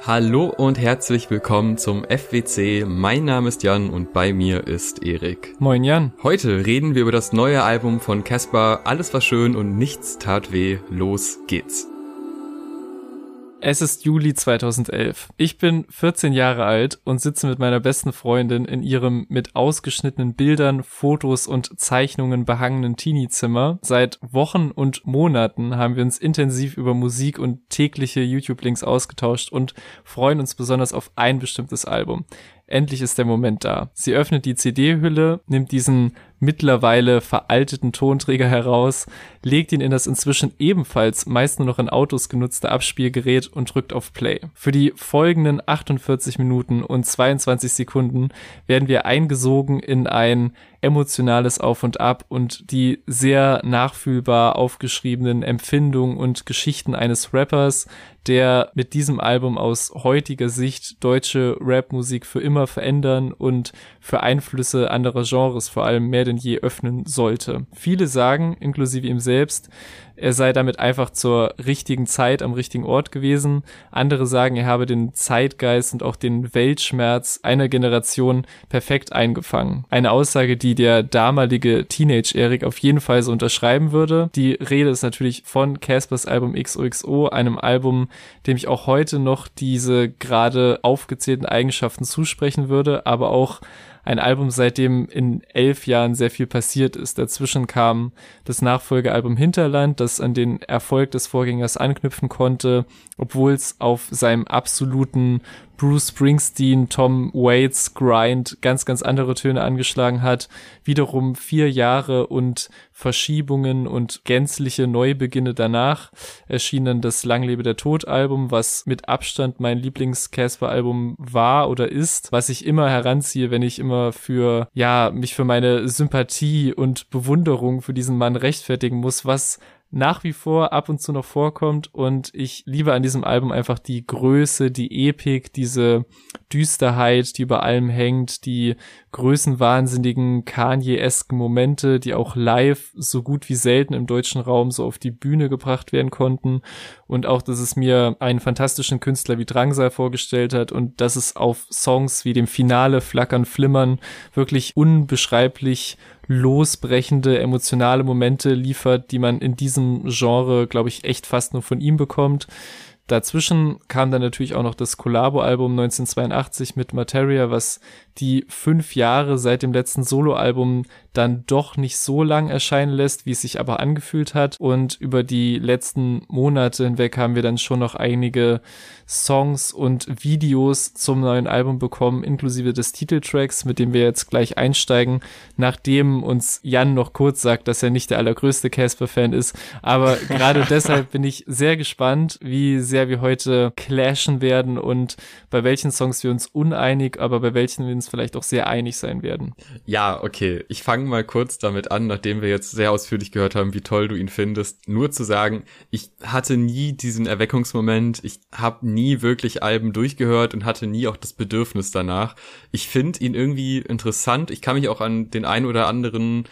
Hallo und herzlich willkommen zum FWC. Mein Name ist Jan und bei mir ist Erik. Moin Jan. Heute reden wir über das neue Album von Caspar. Alles war schön und nichts tat weh. Los geht's. Es ist Juli 2011. Ich bin 14 Jahre alt und sitze mit meiner besten Freundin in ihrem mit ausgeschnittenen Bildern, Fotos und Zeichnungen behangenen Teenie-Zimmer. Seit Wochen und Monaten haben wir uns intensiv über Musik und tägliche YouTube-Links ausgetauscht und freuen uns besonders auf ein bestimmtes Album. Endlich ist der Moment da. Sie öffnet die CD-Hülle, nimmt diesen mittlerweile veralteten Tonträger heraus, legt ihn in das inzwischen ebenfalls meist nur noch in Autos genutzte Abspielgerät und drückt auf Play. Für die folgenden 48 Minuten und 22 Sekunden werden wir eingesogen in ein emotionales Auf und Ab und die sehr nachfühlbar aufgeschriebenen Empfindungen und Geschichten eines Rappers, der mit diesem Album aus heutiger Sicht deutsche Rapmusik für immer verändern und für Einflüsse anderer Genres vor allem mehr denn je öffnen sollte. Viele sagen, inklusive ihm selbst, er sei damit einfach zur richtigen Zeit am richtigen Ort gewesen. Andere sagen, er habe den Zeitgeist und auch den Weltschmerz einer Generation perfekt eingefangen. Eine Aussage, die der damalige Teenage-Erik auf jeden Fall so unterschreiben würde. Die Rede ist natürlich von Caspers Album XOXO, einem Album, dem ich auch heute noch diese gerade aufgezählten Eigenschaften zusprechen würde, aber auch ein Album, seitdem in elf Jahren sehr viel passiert ist. Dazwischen kam das Nachfolgealbum Hinterland, das an den Erfolg des Vorgängers anknüpfen konnte, obwohl es auf seinem absoluten Bruce Springsteen, Tom Waits Grind ganz, ganz andere Töne angeschlagen hat. Wiederum vier Jahre und Verschiebungen und gänzliche Neubeginne danach erschien dann das Langlebe der Tod Album, was mit Abstand mein Lieblings-Casper-Album war oder ist, was ich immer heranziehe, wenn ich immer für, ja, mich für meine Sympathie und Bewunderung für diesen Mann rechtfertigen muss, was nach wie vor ab und zu noch vorkommt. Und ich liebe an diesem Album einfach die Größe, die Epik, diese Düsterheit, die über allem hängt, die größenwahnsinnigen Kanye-esken Momente, die auch live so gut wie selten im deutschen Raum so auf die Bühne gebracht werden konnten. Und auch, dass es mir einen fantastischen Künstler wie Drangsal vorgestellt hat und dass es auf Songs wie dem Finale Flackern, Flimmern wirklich unbeschreiblich losbrechende, emotionale Momente liefert, die man in diesem Genre, glaube ich, echt fast nur von ihm bekommt. Dazwischen kam dann natürlich auch noch das Collabo-Album 1982 mit Materia, was die fünf Jahre seit dem letzten Soloalbum dann doch nicht so lang erscheinen lässt, wie es sich aber angefühlt hat. Und über die letzten Monate hinweg haben wir dann schon noch einige Songs und Videos zum neuen Album bekommen, inklusive des Titeltracks, mit dem wir jetzt gleich einsteigen, nachdem uns Jan noch kurz sagt, dass er nicht der allergrößte Casper-Fan ist. Aber gerade deshalb bin ich sehr gespannt, wie sehr wir heute clashen werden und bei welchen Songs wir uns uneinig, aber bei welchen wir uns vielleicht auch sehr einig sein werden. Ja, okay. Ich fange mal kurz damit an, nachdem wir jetzt sehr ausführlich gehört haben, wie toll du ihn findest. Nur zu sagen, ich hatte nie diesen Erweckungsmoment. Ich habe nie wirklich Alben durchgehört und hatte nie auch das Bedürfnis danach. Ich finde ihn irgendwie interessant. Ich kann mich auch an den ein oder anderen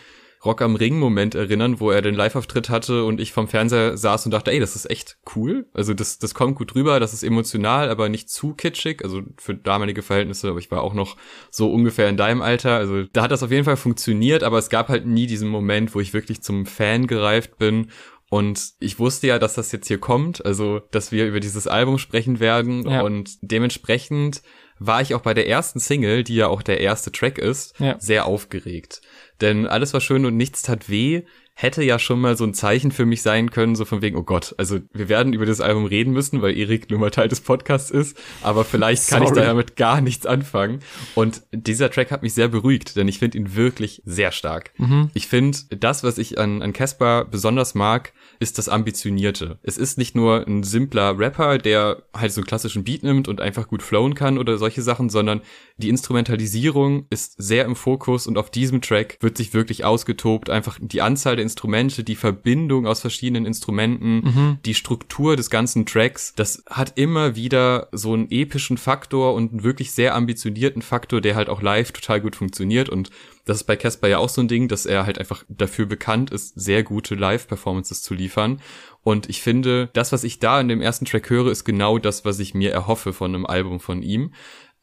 Rock am Ring Moment erinnern, wo er den Live-Auftritt hatte und ich vom Fernseher saß und dachte, ey, das ist echt cool. Also das, das kommt gut rüber, das ist emotional, aber nicht zu kitschig. Also für damalige Verhältnisse, aber ich war auch noch so ungefähr in deinem Alter. Also da hat das auf jeden Fall funktioniert, aber es gab halt nie diesen Moment, wo ich wirklich zum Fan gereift bin und ich wusste ja, dass das jetzt hier kommt, also dass wir über dieses Album sprechen werden ja. und dementsprechend war ich auch bei der ersten Single, die ja auch der erste Track ist, ja. sehr aufgeregt. Denn alles war schön und nichts tat weh hätte ja schon mal so ein Zeichen für mich sein können, so von wegen, oh Gott, also wir werden über das Album reden müssen, weil Erik nur mal Teil des Podcasts ist, aber vielleicht kann Sorry. ich damit gar nichts anfangen. Und dieser Track hat mich sehr beruhigt, denn ich finde ihn wirklich sehr stark. Mhm. Ich finde, das, was ich an, an Caspar besonders mag, ist das Ambitionierte. Es ist nicht nur ein simpler Rapper, der halt so einen klassischen Beat nimmt und einfach gut flowen kann oder solche Sachen, sondern die Instrumentalisierung ist sehr im Fokus und auf diesem Track wird sich wirklich ausgetobt. Einfach die Anzahl der Instrumente, die Verbindung aus verschiedenen Instrumenten, mhm. die Struktur des ganzen Tracks, das hat immer wieder so einen epischen Faktor und einen wirklich sehr ambitionierten Faktor, der halt auch live total gut funktioniert und das ist bei Casper ja auch so ein Ding, dass er halt einfach dafür bekannt ist, sehr gute Live-Performances zu liefern. Und ich finde, das, was ich da in dem ersten Track höre, ist genau das, was ich mir erhoffe von einem Album von ihm.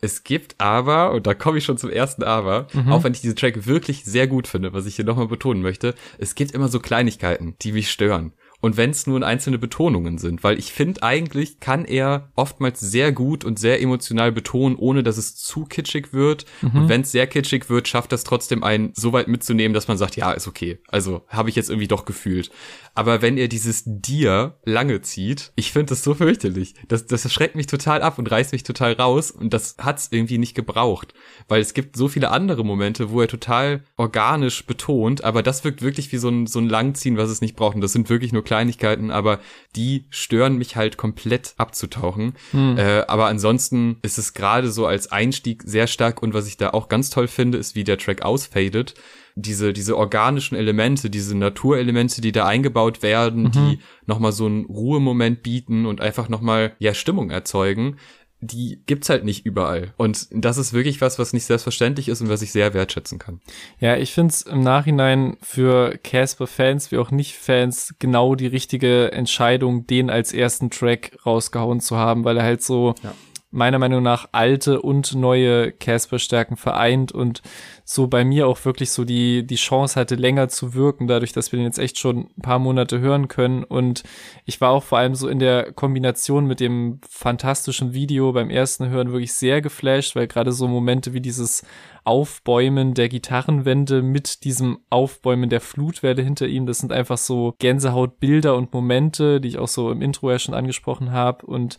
Es gibt aber, und da komme ich schon zum ersten Aber, mhm. auch wenn ich diesen Track wirklich sehr gut finde, was ich hier nochmal betonen möchte, es gibt immer so Kleinigkeiten, die mich stören und wenn es nur einzelne Betonungen sind, weil ich finde eigentlich kann er oftmals sehr gut und sehr emotional betonen, ohne dass es zu kitschig wird. Mhm. Und wenn es sehr kitschig wird, schafft das trotzdem einen so weit mitzunehmen, dass man sagt, ja, ist okay. Also habe ich jetzt irgendwie doch gefühlt. Aber wenn er dieses Dir lange zieht, ich finde das so fürchterlich. Das, das schreckt mich total ab und reißt mich total raus. Und das hat's irgendwie nicht gebraucht. Weil es gibt so viele andere Momente, wo er total organisch betont, aber das wirkt wirklich wie so ein, so ein Langziehen, was es nicht braucht. Und das sind wirklich nur Kleinigkeiten, aber die stören mich halt komplett abzutauchen. Hm. Äh, aber ansonsten ist es gerade so als Einstieg sehr stark und was ich da auch ganz toll finde, ist, wie der Track ausfadet. Diese, diese organischen Elemente, diese Naturelemente, die da eingebaut werden, mhm. die nochmal so einen Ruhemoment bieten und einfach nochmal, ja, Stimmung erzeugen die gibt's halt nicht überall. Und das ist wirklich was, was nicht selbstverständlich ist und was ich sehr wertschätzen kann. Ja, ich finde es im Nachhinein für Casper-Fans wie auch Nicht-Fans genau die richtige Entscheidung, den als ersten Track rausgehauen zu haben, weil er halt so ja meiner Meinung nach alte und neue Casper-Stärken vereint und so bei mir auch wirklich so die, die Chance hatte, länger zu wirken, dadurch, dass wir den jetzt echt schon ein paar Monate hören können. Und ich war auch vor allem so in der Kombination mit dem fantastischen Video beim ersten Hören wirklich sehr geflasht, weil gerade so Momente wie dieses Aufbäumen der Gitarrenwände mit diesem Aufbäumen der Flutwelle hinter ihm, das sind einfach so Gänsehautbilder und Momente, die ich auch so im Intro ja schon angesprochen habe. Und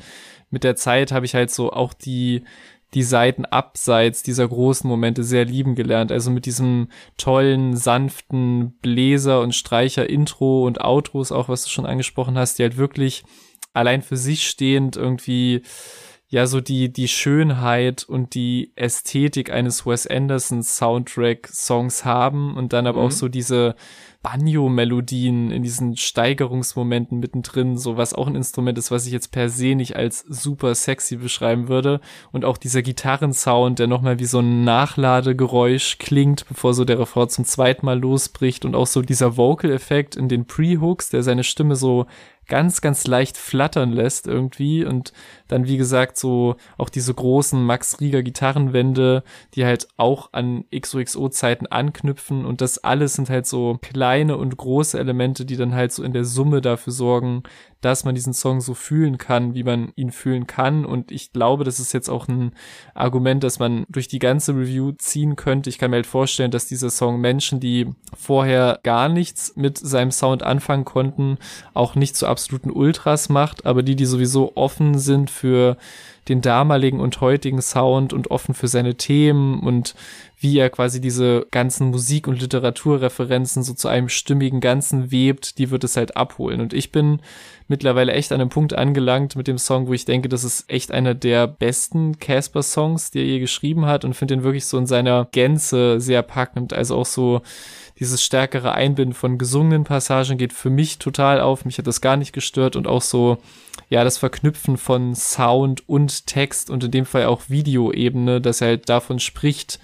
mit der Zeit habe ich halt so auch die die Seiten abseits dieser großen Momente sehr lieben gelernt. Also mit diesem tollen, sanften Bläser- und Streicher-Intro und Outros auch, was du schon angesprochen hast, die halt wirklich allein für sich stehend irgendwie ja so die die Schönheit und die Ästhetik eines Wes Anderson Soundtrack Songs haben und dann aber mhm. auch so diese Banjo-Melodien in diesen Steigerungsmomenten mittendrin, so was auch ein Instrument ist, was ich jetzt per se nicht als super sexy beschreiben würde. Und auch dieser Gitarrensound, der nochmal wie so ein Nachladegeräusch klingt, bevor so der Refrain zum zweiten Mal losbricht. Und auch so dieser Vocal-Effekt in den Pre-Hooks, der seine Stimme so ganz, ganz leicht flattern lässt irgendwie und dann, wie gesagt, so auch diese großen Max Rieger Gitarrenwände, die halt auch an XOXO-Zeiten anknüpfen und das alles sind halt so kleine und große Elemente, die dann halt so in der Summe dafür sorgen, dass man diesen Song so fühlen kann, wie man ihn fühlen kann. Und ich glaube, das ist jetzt auch ein Argument, das man durch die ganze Review ziehen könnte. Ich kann mir halt vorstellen, dass dieser Song Menschen, die vorher gar nichts mit seinem Sound anfangen konnten, auch nicht zu absoluten Ultras macht, aber die, die sowieso offen sind für den damaligen und heutigen Sound und offen für seine Themen und wie er quasi diese ganzen Musik- und Literaturreferenzen so zu einem stimmigen Ganzen webt, die wird es halt abholen. Und ich bin mittlerweile echt an einem Punkt angelangt mit dem Song, wo ich denke, das ist echt einer der besten Casper-Songs, die er je geschrieben hat und finde ihn wirklich so in seiner Gänze sehr packend. Also auch so dieses stärkere Einbinden von gesungenen Passagen geht für mich total auf. Mich hat das gar nicht gestört und auch so, ja, das Verknüpfen von Sound und Text und in dem Fall auch Videoebene, dass er halt davon spricht,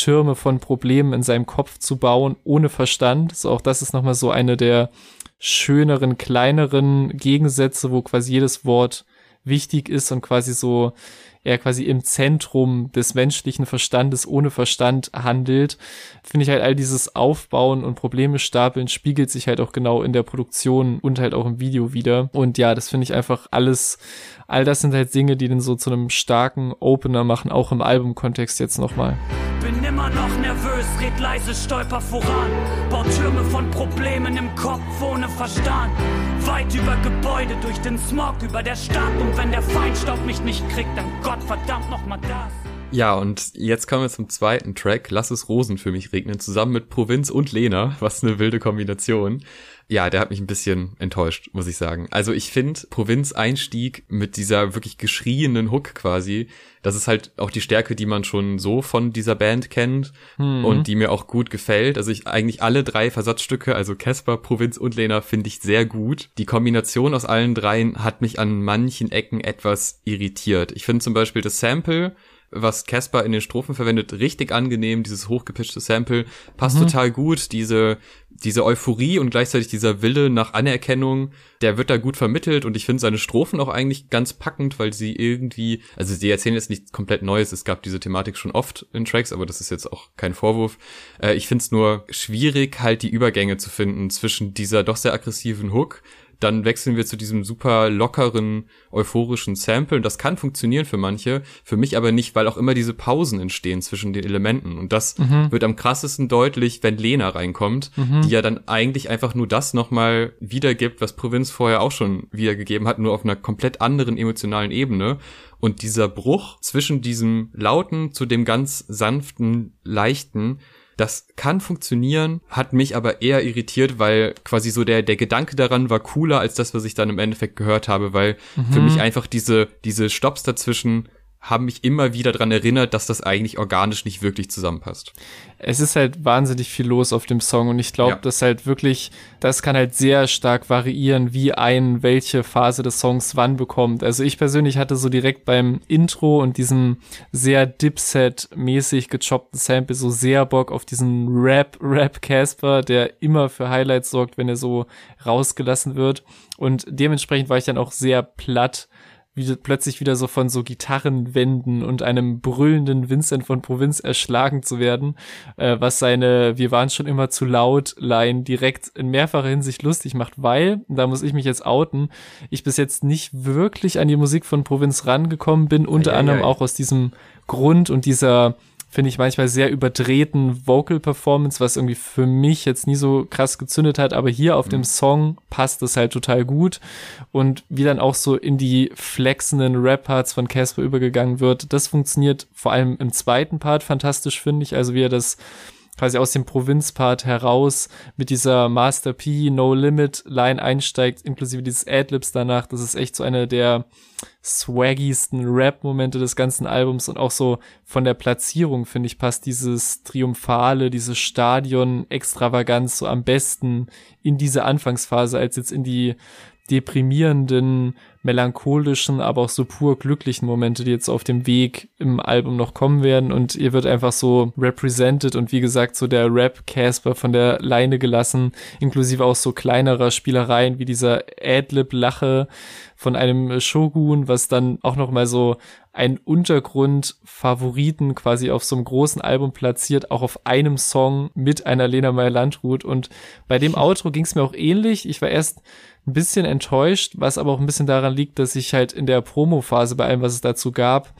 Türme von Problemen in seinem Kopf zu bauen, ohne Verstand. So, auch das ist nochmal so eine der schöneren, kleineren Gegensätze, wo quasi jedes Wort wichtig ist und quasi so er quasi im Zentrum des menschlichen Verstandes ohne Verstand handelt, finde ich halt all dieses Aufbauen und Probleme stapeln spiegelt sich halt auch genau in der Produktion und halt auch im Video wieder. Und ja, das finde ich einfach alles, all das sind halt Dinge, die den so zu einem starken Opener machen, auch im Albumkontext jetzt nochmal. Bin immer noch nervös, red leise, stolper voran. Baut Türme von Problemen im Kopf ohne Verstand. Weit über Gebäude, durch den Smog, über der Stadt. Und wenn der Feinstaub mich nicht kriegt, dann Gott verdammt noch mal das. Ja, und jetzt kommen wir zum zweiten Track, Lass es Rosen für mich regnen, zusammen mit Provinz und Lena, was eine wilde Kombination. Ja, der hat mich ein bisschen enttäuscht, muss ich sagen. Also ich finde Provinz-Einstieg mit dieser wirklich geschrienen Hook quasi, das ist halt auch die Stärke, die man schon so von dieser Band kennt mhm. und die mir auch gut gefällt. Also ich eigentlich alle drei Versatzstücke, also Casper, Provinz und Lena, finde ich sehr gut. Die Kombination aus allen dreien hat mich an manchen Ecken etwas irritiert. Ich finde zum Beispiel das Sample was Casper in den Strophen verwendet, richtig angenehm, dieses hochgepitchte Sample, passt mhm. total gut, diese, diese Euphorie und gleichzeitig dieser Wille nach Anerkennung, der wird da gut vermittelt und ich finde seine Strophen auch eigentlich ganz packend, weil sie irgendwie, also sie erzählen jetzt nichts komplett Neues, es gab diese Thematik schon oft in Tracks, aber das ist jetzt auch kein Vorwurf. Äh, ich finde es nur schwierig, halt die Übergänge zu finden zwischen dieser doch sehr aggressiven Hook, dann wechseln wir zu diesem super lockeren, euphorischen Sample. Und das kann funktionieren für manche, für mich aber nicht, weil auch immer diese Pausen entstehen zwischen den Elementen. Und das mhm. wird am krassesten deutlich, wenn Lena reinkommt, mhm. die ja dann eigentlich einfach nur das nochmal wiedergibt, was Provinz vorher auch schon wiedergegeben hat, nur auf einer komplett anderen emotionalen Ebene. Und dieser Bruch zwischen diesem lauten zu dem ganz sanften, leichten, das kann funktionieren, hat mich aber eher irritiert, weil quasi so der, der Gedanke daran war cooler als das, was ich dann im Endeffekt gehört habe, weil mhm. für mich einfach diese, diese Stops dazwischen haben mich immer wieder dran erinnert, dass das eigentlich organisch nicht wirklich zusammenpasst. Es ist halt wahnsinnig viel los auf dem Song und ich glaube, ja. dass halt wirklich, das kann halt sehr stark variieren, wie ein welche Phase des Songs wann bekommt. Also ich persönlich hatte so direkt beim Intro und diesem sehr Dipset-mäßig gechoppten Sample so sehr Bock auf diesen Rap, Rap Casper, der immer für Highlights sorgt, wenn er so rausgelassen wird. Und dementsprechend war ich dann auch sehr platt wie plötzlich wieder so von so Gitarrenwänden und einem brüllenden Vincent von Provinz erschlagen zu werden, äh, was seine Wir waren schon immer zu laut Line direkt in mehrfacher Hinsicht lustig macht, weil, da muss ich mich jetzt outen, ich bis jetzt nicht wirklich an die Musik von Provinz rangekommen bin, unter ei, anderem ei, ei. auch aus diesem Grund und dieser finde ich manchmal sehr überdrehten Vocal Performance, was irgendwie für mich jetzt nie so krass gezündet hat, aber hier auf mhm. dem Song passt es halt total gut und wie dann auch so in die flexenden Rap-Parts von Casper übergegangen wird, das funktioniert vor allem im zweiten Part fantastisch, finde ich, also wie er das quasi aus dem Provinzpart heraus mit dieser Master P No Limit Line einsteigt, inklusive dieses Adlibs danach. Das ist echt so eine der swaggiesten Rap-Momente des ganzen Albums und auch so von der Platzierung, finde ich, passt dieses Triumphale, dieses Stadion-Extravaganz so am besten in diese Anfangsphase als jetzt in die deprimierenden, melancholischen, aber auch so pur glücklichen Momente, die jetzt auf dem Weg im Album noch kommen werden. Und ihr wird einfach so represented und wie gesagt, so der Rap-Casper von der Leine gelassen, inklusive auch so kleinerer Spielereien wie dieser Adlib-Lache von einem Shogun, was dann auch noch mal so ein Untergrund-Favoriten quasi auf so einem großen Album platziert, auch auf einem Song mit einer Lena Meyer-Landrut. Und bei dem Outro ging es mir auch ähnlich. Ich war erst ein bisschen enttäuscht, was aber auch ein bisschen daran liegt, dass ich halt in der Promo-Phase bei allem, was es dazu gab,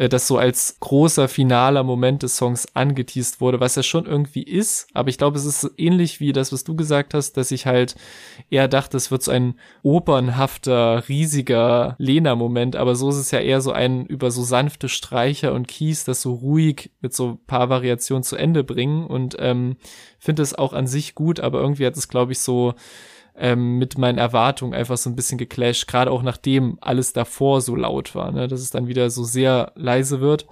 äh, das so als großer finaler Moment des Songs angeteased wurde, was ja schon irgendwie ist, aber ich glaube, es ist ähnlich wie das, was du gesagt hast, dass ich halt eher dachte, es wird so ein opernhafter, riesiger Lena-Moment, aber so ist es ja eher so ein über so sanfte Streicher und Keys, das so ruhig mit so paar Variationen zu Ende bringen. Und ähm, finde es auch an sich gut, aber irgendwie hat es, glaube ich, so ähm, mit meinen Erwartungen einfach so ein bisschen geclasht, gerade auch nachdem alles davor so laut war, ne, dass es dann wieder so sehr leise wird.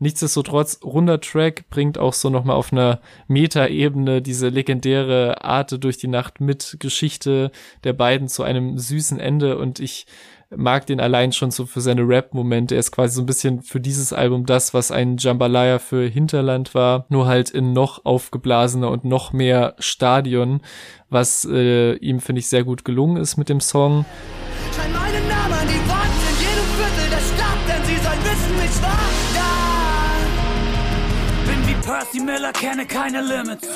Nichtsdestotrotz, runder Track bringt auch so nochmal auf einer Meta-Ebene diese legendäre Arte durch die Nacht mit Geschichte der beiden zu einem süßen Ende und ich mag den allein schon so für seine Rap-Momente. Er ist quasi so ein bisschen für dieses Album das, was ein Jambalaya für Hinterland war, nur halt in noch aufgeblasener und noch mehr Stadion, was äh, ihm, finde ich, sehr gut gelungen ist mit dem Song. Schein meinen Namen an die Wand in jedem Viertel der Stadt, denn sie sollen wissen, ich war da. Bin wie Percy Miller, kenne keine Limits.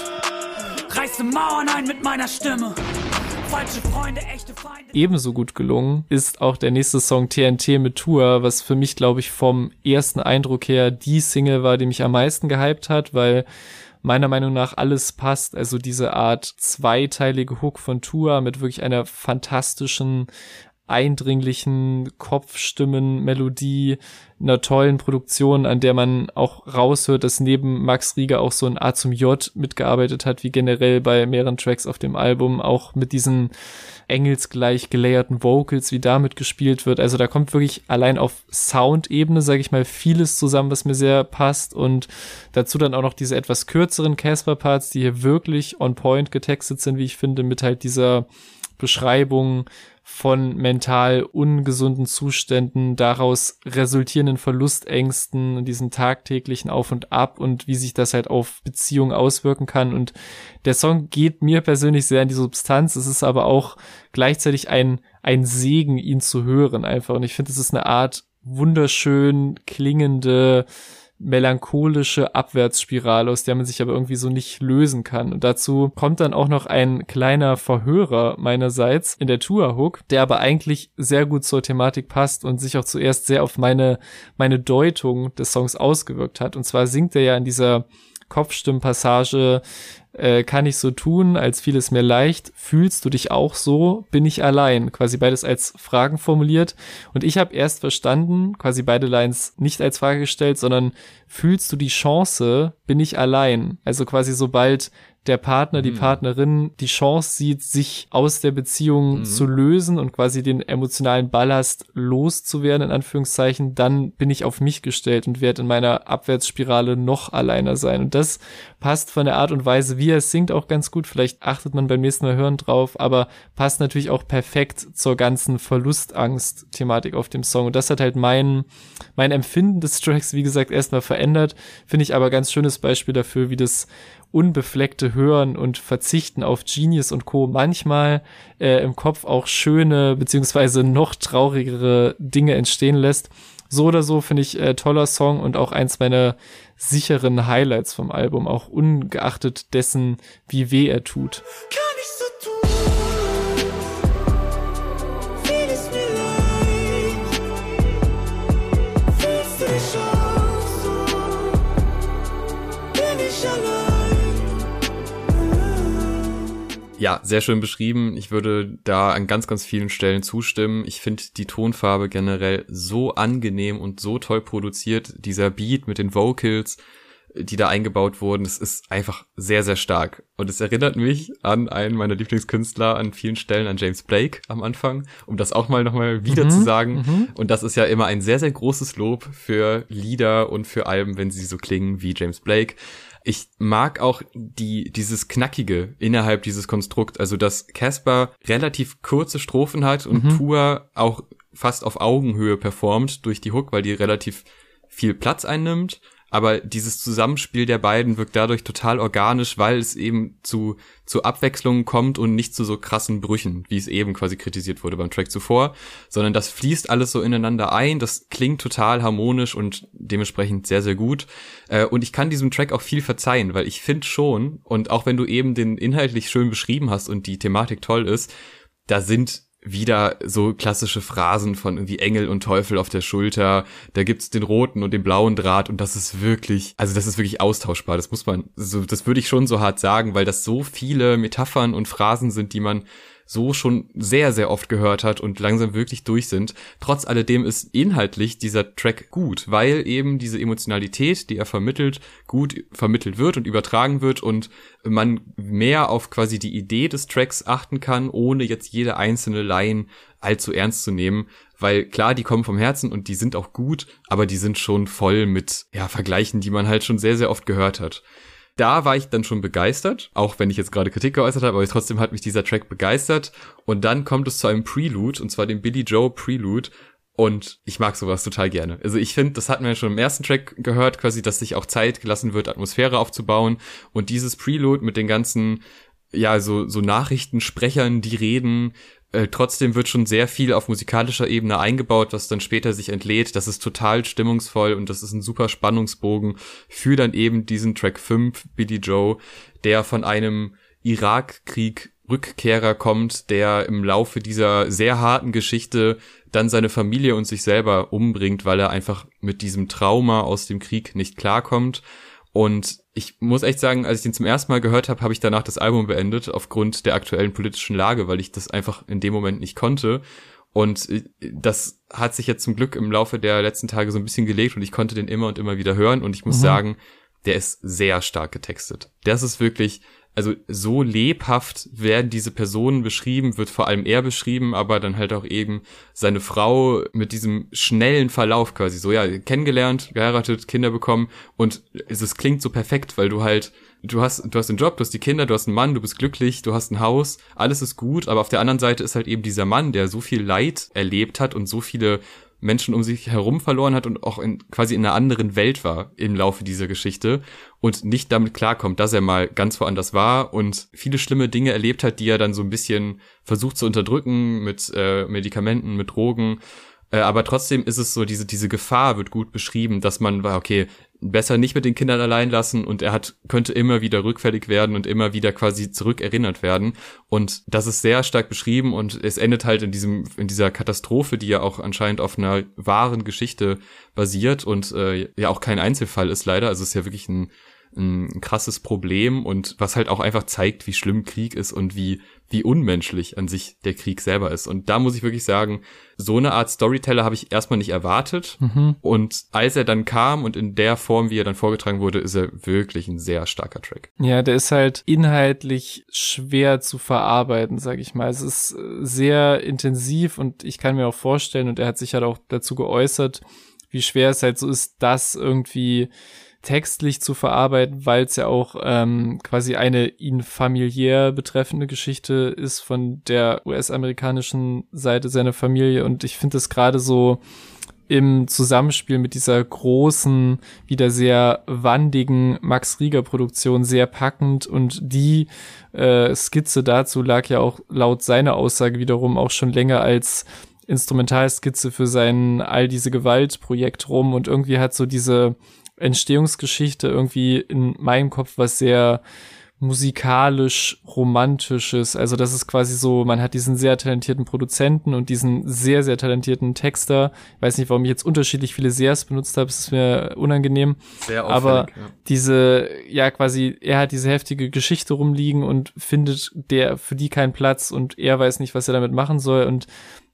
Reiße Mauern ein mit meiner Stimme. Freunde. Ebenso gut gelungen ist auch der nächste Song TNT mit Tour, was für mich, glaube ich, vom ersten Eindruck her die Single war, die mich am meisten gehypt hat, weil meiner Meinung nach alles passt. Also diese Art zweiteilige Hook von Tour mit wirklich einer fantastischen eindringlichen Kopfstimmen, Melodie, einer tollen Produktion, an der man auch raushört, dass neben Max Rieger auch so ein A zum J mitgearbeitet hat, wie generell bei mehreren Tracks auf dem Album, auch mit diesen engelsgleich gelayerten Vocals, wie damit gespielt wird. Also da kommt wirklich allein auf Soundebene, sage ich mal, vieles zusammen, was mir sehr passt und dazu dann auch noch diese etwas kürzeren Casper-Parts, die hier wirklich on point getextet sind, wie ich finde, mit halt dieser Beschreibung von mental ungesunden Zuständen, daraus resultierenden Verlustängsten, diesen tagtäglichen Auf und Ab und wie sich das halt auf Beziehungen auswirken kann. Und der Song geht mir persönlich sehr in die Substanz. Es ist aber auch gleichzeitig ein, ein Segen, ihn zu hören einfach. Und ich finde, es ist eine Art wunderschön klingende, melancholische Abwärtsspirale, aus der man sich aber irgendwie so nicht lösen kann. Und dazu kommt dann auch noch ein kleiner Verhörer meinerseits in der Tour-Hook, der aber eigentlich sehr gut zur Thematik passt und sich auch zuerst sehr auf meine, meine Deutung des Songs ausgewirkt hat. Und zwar singt er ja in dieser Kopfstimmpassage äh, kann ich so tun, als fiel es mir leicht, fühlst du dich auch so, bin ich allein, quasi beides als Fragen formuliert. Und ich habe erst verstanden, quasi beide Lines nicht als Frage gestellt, sondern fühlst du die Chance, bin ich allein, also quasi sobald der Partner, die mhm. Partnerin die Chance sieht, sich aus der Beziehung mhm. zu lösen und quasi den emotionalen Ballast loszuwerden, in Anführungszeichen, dann bin ich auf mich gestellt und werde in meiner Abwärtsspirale noch alleiner sein. Und das passt von der Art und Weise, wie er singt, auch ganz gut. Vielleicht achtet man beim nächsten Mal hören drauf, aber passt natürlich auch perfekt zur ganzen Verlustangst-Thematik auf dem Song. Und das hat halt mein, mein Empfinden des Tracks, wie gesagt, erstmal verändert. Finde ich aber ganz schönes Beispiel dafür, wie das unbefleckte Hören und Verzichten auf Genius und Co. manchmal äh, im Kopf auch schöne beziehungsweise noch traurigere Dinge entstehen lässt. So oder so finde ich äh, toller Song und auch eins meiner sicheren Highlights vom Album, auch ungeachtet dessen, wie weh er tut. Kann Ja, sehr schön beschrieben. Ich würde da an ganz, ganz vielen Stellen zustimmen. Ich finde die Tonfarbe generell so angenehm und so toll produziert. Dieser Beat mit den Vocals, die da eingebaut wurden, es ist einfach sehr, sehr stark. Und es erinnert mich an einen meiner Lieblingskünstler an vielen Stellen, an James Blake am Anfang, um das auch mal nochmal wieder mhm, zu sagen. Mhm. Und das ist ja immer ein sehr, sehr großes Lob für Lieder und für Alben, wenn sie so klingen wie James Blake ich mag auch die, dieses Knackige innerhalb dieses Konstrukt, also dass Casper relativ kurze Strophen hat und mhm. Tour auch fast auf Augenhöhe performt durch die Hook, weil die relativ viel Platz einnimmt aber dieses Zusammenspiel der beiden wirkt dadurch total organisch, weil es eben zu, zu Abwechslungen kommt und nicht zu so krassen Brüchen, wie es eben quasi kritisiert wurde beim Track zuvor, sondern das fließt alles so ineinander ein, das klingt total harmonisch und dementsprechend sehr, sehr gut. Äh, und ich kann diesem Track auch viel verzeihen, weil ich finde schon, und auch wenn du eben den inhaltlich schön beschrieben hast und die Thematik toll ist, da sind wieder so klassische Phrasen von irgendwie Engel und Teufel auf der Schulter. Da gibt's den roten und den blauen Draht und das ist wirklich, also das ist wirklich austauschbar. Das muss man, so, das würde ich schon so hart sagen, weil das so viele Metaphern und Phrasen sind, die man so schon sehr, sehr oft gehört hat und langsam wirklich durch sind. Trotz alledem ist inhaltlich dieser Track gut, weil eben diese Emotionalität, die er vermittelt, gut vermittelt wird und übertragen wird und man mehr auf quasi die Idee des Tracks achten kann, ohne jetzt jede einzelne Line allzu ernst zu nehmen, weil klar, die kommen vom Herzen und die sind auch gut, aber die sind schon voll mit, ja, Vergleichen, die man halt schon sehr, sehr oft gehört hat da war ich dann schon begeistert, auch wenn ich jetzt gerade Kritik geäußert habe, aber trotzdem hat mich dieser Track begeistert. Und dann kommt es zu einem Prelude, und zwar dem Billy Joe Prelude. Und ich mag sowas total gerne. Also ich finde, das hatten wir schon im ersten Track gehört, quasi, dass sich auch Zeit gelassen wird, Atmosphäre aufzubauen. Und dieses Prelude mit den ganzen, ja, so, so Nachrichtensprechern, die reden, äh, trotzdem wird schon sehr viel auf musikalischer Ebene eingebaut, was dann später sich entlädt. Das ist total stimmungsvoll und das ist ein super Spannungsbogen für dann eben diesen Track 5, Billy Joe, der von einem Irakkrieg Rückkehrer kommt, der im Laufe dieser sehr harten Geschichte dann seine Familie und sich selber umbringt, weil er einfach mit diesem Trauma aus dem Krieg nicht klarkommt und ich muss echt sagen, als ich den zum ersten Mal gehört habe, habe ich danach das Album beendet, aufgrund der aktuellen politischen Lage, weil ich das einfach in dem Moment nicht konnte. Und äh, das hat sich jetzt zum Glück im Laufe der letzten Tage so ein bisschen gelegt und ich konnte den immer und immer wieder hören und ich muss mhm. sagen, der ist sehr stark getextet. Das ist wirklich, also so lebhaft werden diese Personen beschrieben, wird vor allem er beschrieben, aber dann halt auch eben seine Frau mit diesem schnellen Verlauf quasi. So, ja, kennengelernt, geheiratet, Kinder bekommen und es, es klingt so perfekt, weil du halt du hast, du hast den Job, du hast die Kinder, du hast einen Mann, du bist glücklich, du hast ein Haus, alles ist gut, aber auf der anderen Seite ist halt eben dieser Mann, der so viel Leid erlebt hat und so viele Menschen um sich herum verloren hat und auch in, quasi in einer anderen Welt war im Laufe dieser Geschichte und nicht damit klarkommt, dass er mal ganz woanders war und viele schlimme Dinge erlebt hat, die er dann so ein bisschen versucht zu unterdrücken mit äh, Medikamenten, mit Drogen. Äh, aber trotzdem ist es so, diese, diese Gefahr wird gut beschrieben, dass man war, okay, besser nicht mit den Kindern allein lassen und er hat, könnte immer wieder rückfällig werden und immer wieder quasi zurückerinnert werden. Und das ist sehr stark beschrieben und es endet halt in diesem, in dieser Katastrophe, die ja auch anscheinend auf einer wahren Geschichte basiert und äh, ja auch kein Einzelfall ist leider. Also es ist ja wirklich ein, ein krasses Problem und was halt auch einfach zeigt, wie schlimm Krieg ist und wie wie unmenschlich an sich der Krieg selber ist. Und da muss ich wirklich sagen, so eine Art Storyteller habe ich erstmal nicht erwartet. Mhm. Und als er dann kam und in der Form, wie er dann vorgetragen wurde, ist er wirklich ein sehr starker Track. Ja, der ist halt inhaltlich schwer zu verarbeiten, sag ich mal. Es ist äh, sehr intensiv und ich kann mir auch vorstellen, und er hat sich halt auch dazu geäußert, wie schwer es halt so ist, das irgendwie textlich zu verarbeiten, weil es ja auch ähm, quasi eine ihn familiär betreffende Geschichte ist von der US-amerikanischen Seite seiner Familie. Und ich finde es gerade so im Zusammenspiel mit dieser großen, wieder sehr wandigen Max Rieger Produktion sehr packend und die äh, Skizze dazu lag ja auch laut seiner Aussage wiederum auch schon länger als Instrumentalskizze für sein all diese Gewaltprojekt rum und irgendwie hat so diese Entstehungsgeschichte irgendwie in meinem Kopf was sehr musikalisch romantisches. Also das ist quasi so, man hat diesen sehr talentierten Produzenten und diesen sehr, sehr talentierten Texter. Ich weiß nicht, warum ich jetzt unterschiedlich viele Seas benutzt habe, es ist mir unangenehm. Sehr Aber ja. diese, ja quasi, er hat diese heftige Geschichte rumliegen und findet der für die keinen Platz und er weiß nicht, was er damit machen soll und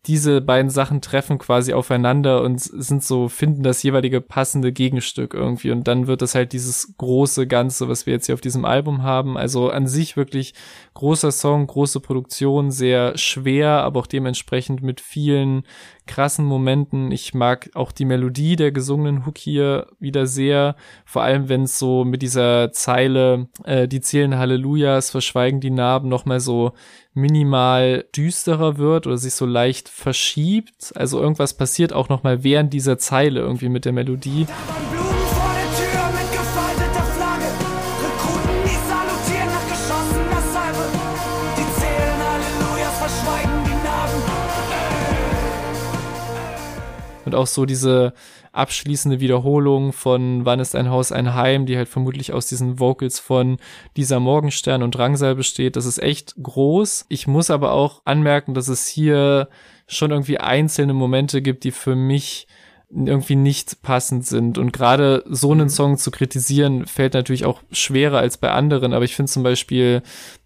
diese beiden Sachen treffen quasi aufeinander und sind so, finden das jeweilige passende Gegenstück irgendwie. Und dann wird das halt dieses große Ganze, was wir jetzt hier auf diesem Album haben. Also an sich wirklich großer Song, große Produktion, sehr schwer, aber auch dementsprechend mit vielen krassen Momenten. Ich mag auch die Melodie der gesungenen Hook hier wieder sehr. Vor allem, wenn es so mit dieser Zeile, äh, die zählen Hallelujahs, verschweigen die Narben, nochmal so minimal düsterer wird oder sich so leicht verschiebt. Also irgendwas passiert auch nochmal während dieser Zeile irgendwie mit der Melodie. Und auch so diese abschließende Wiederholung von Wann ist ein Haus ein Heim, die halt vermutlich aus diesen Vocals von dieser Morgenstern und Drangsal besteht. Das ist echt groß. Ich muss aber auch anmerken, dass es hier schon irgendwie einzelne Momente gibt, die für mich irgendwie nicht passend sind. Und gerade so einen mhm. Song zu kritisieren, fällt natürlich auch schwerer als bei anderen. Aber ich finde zum Beispiel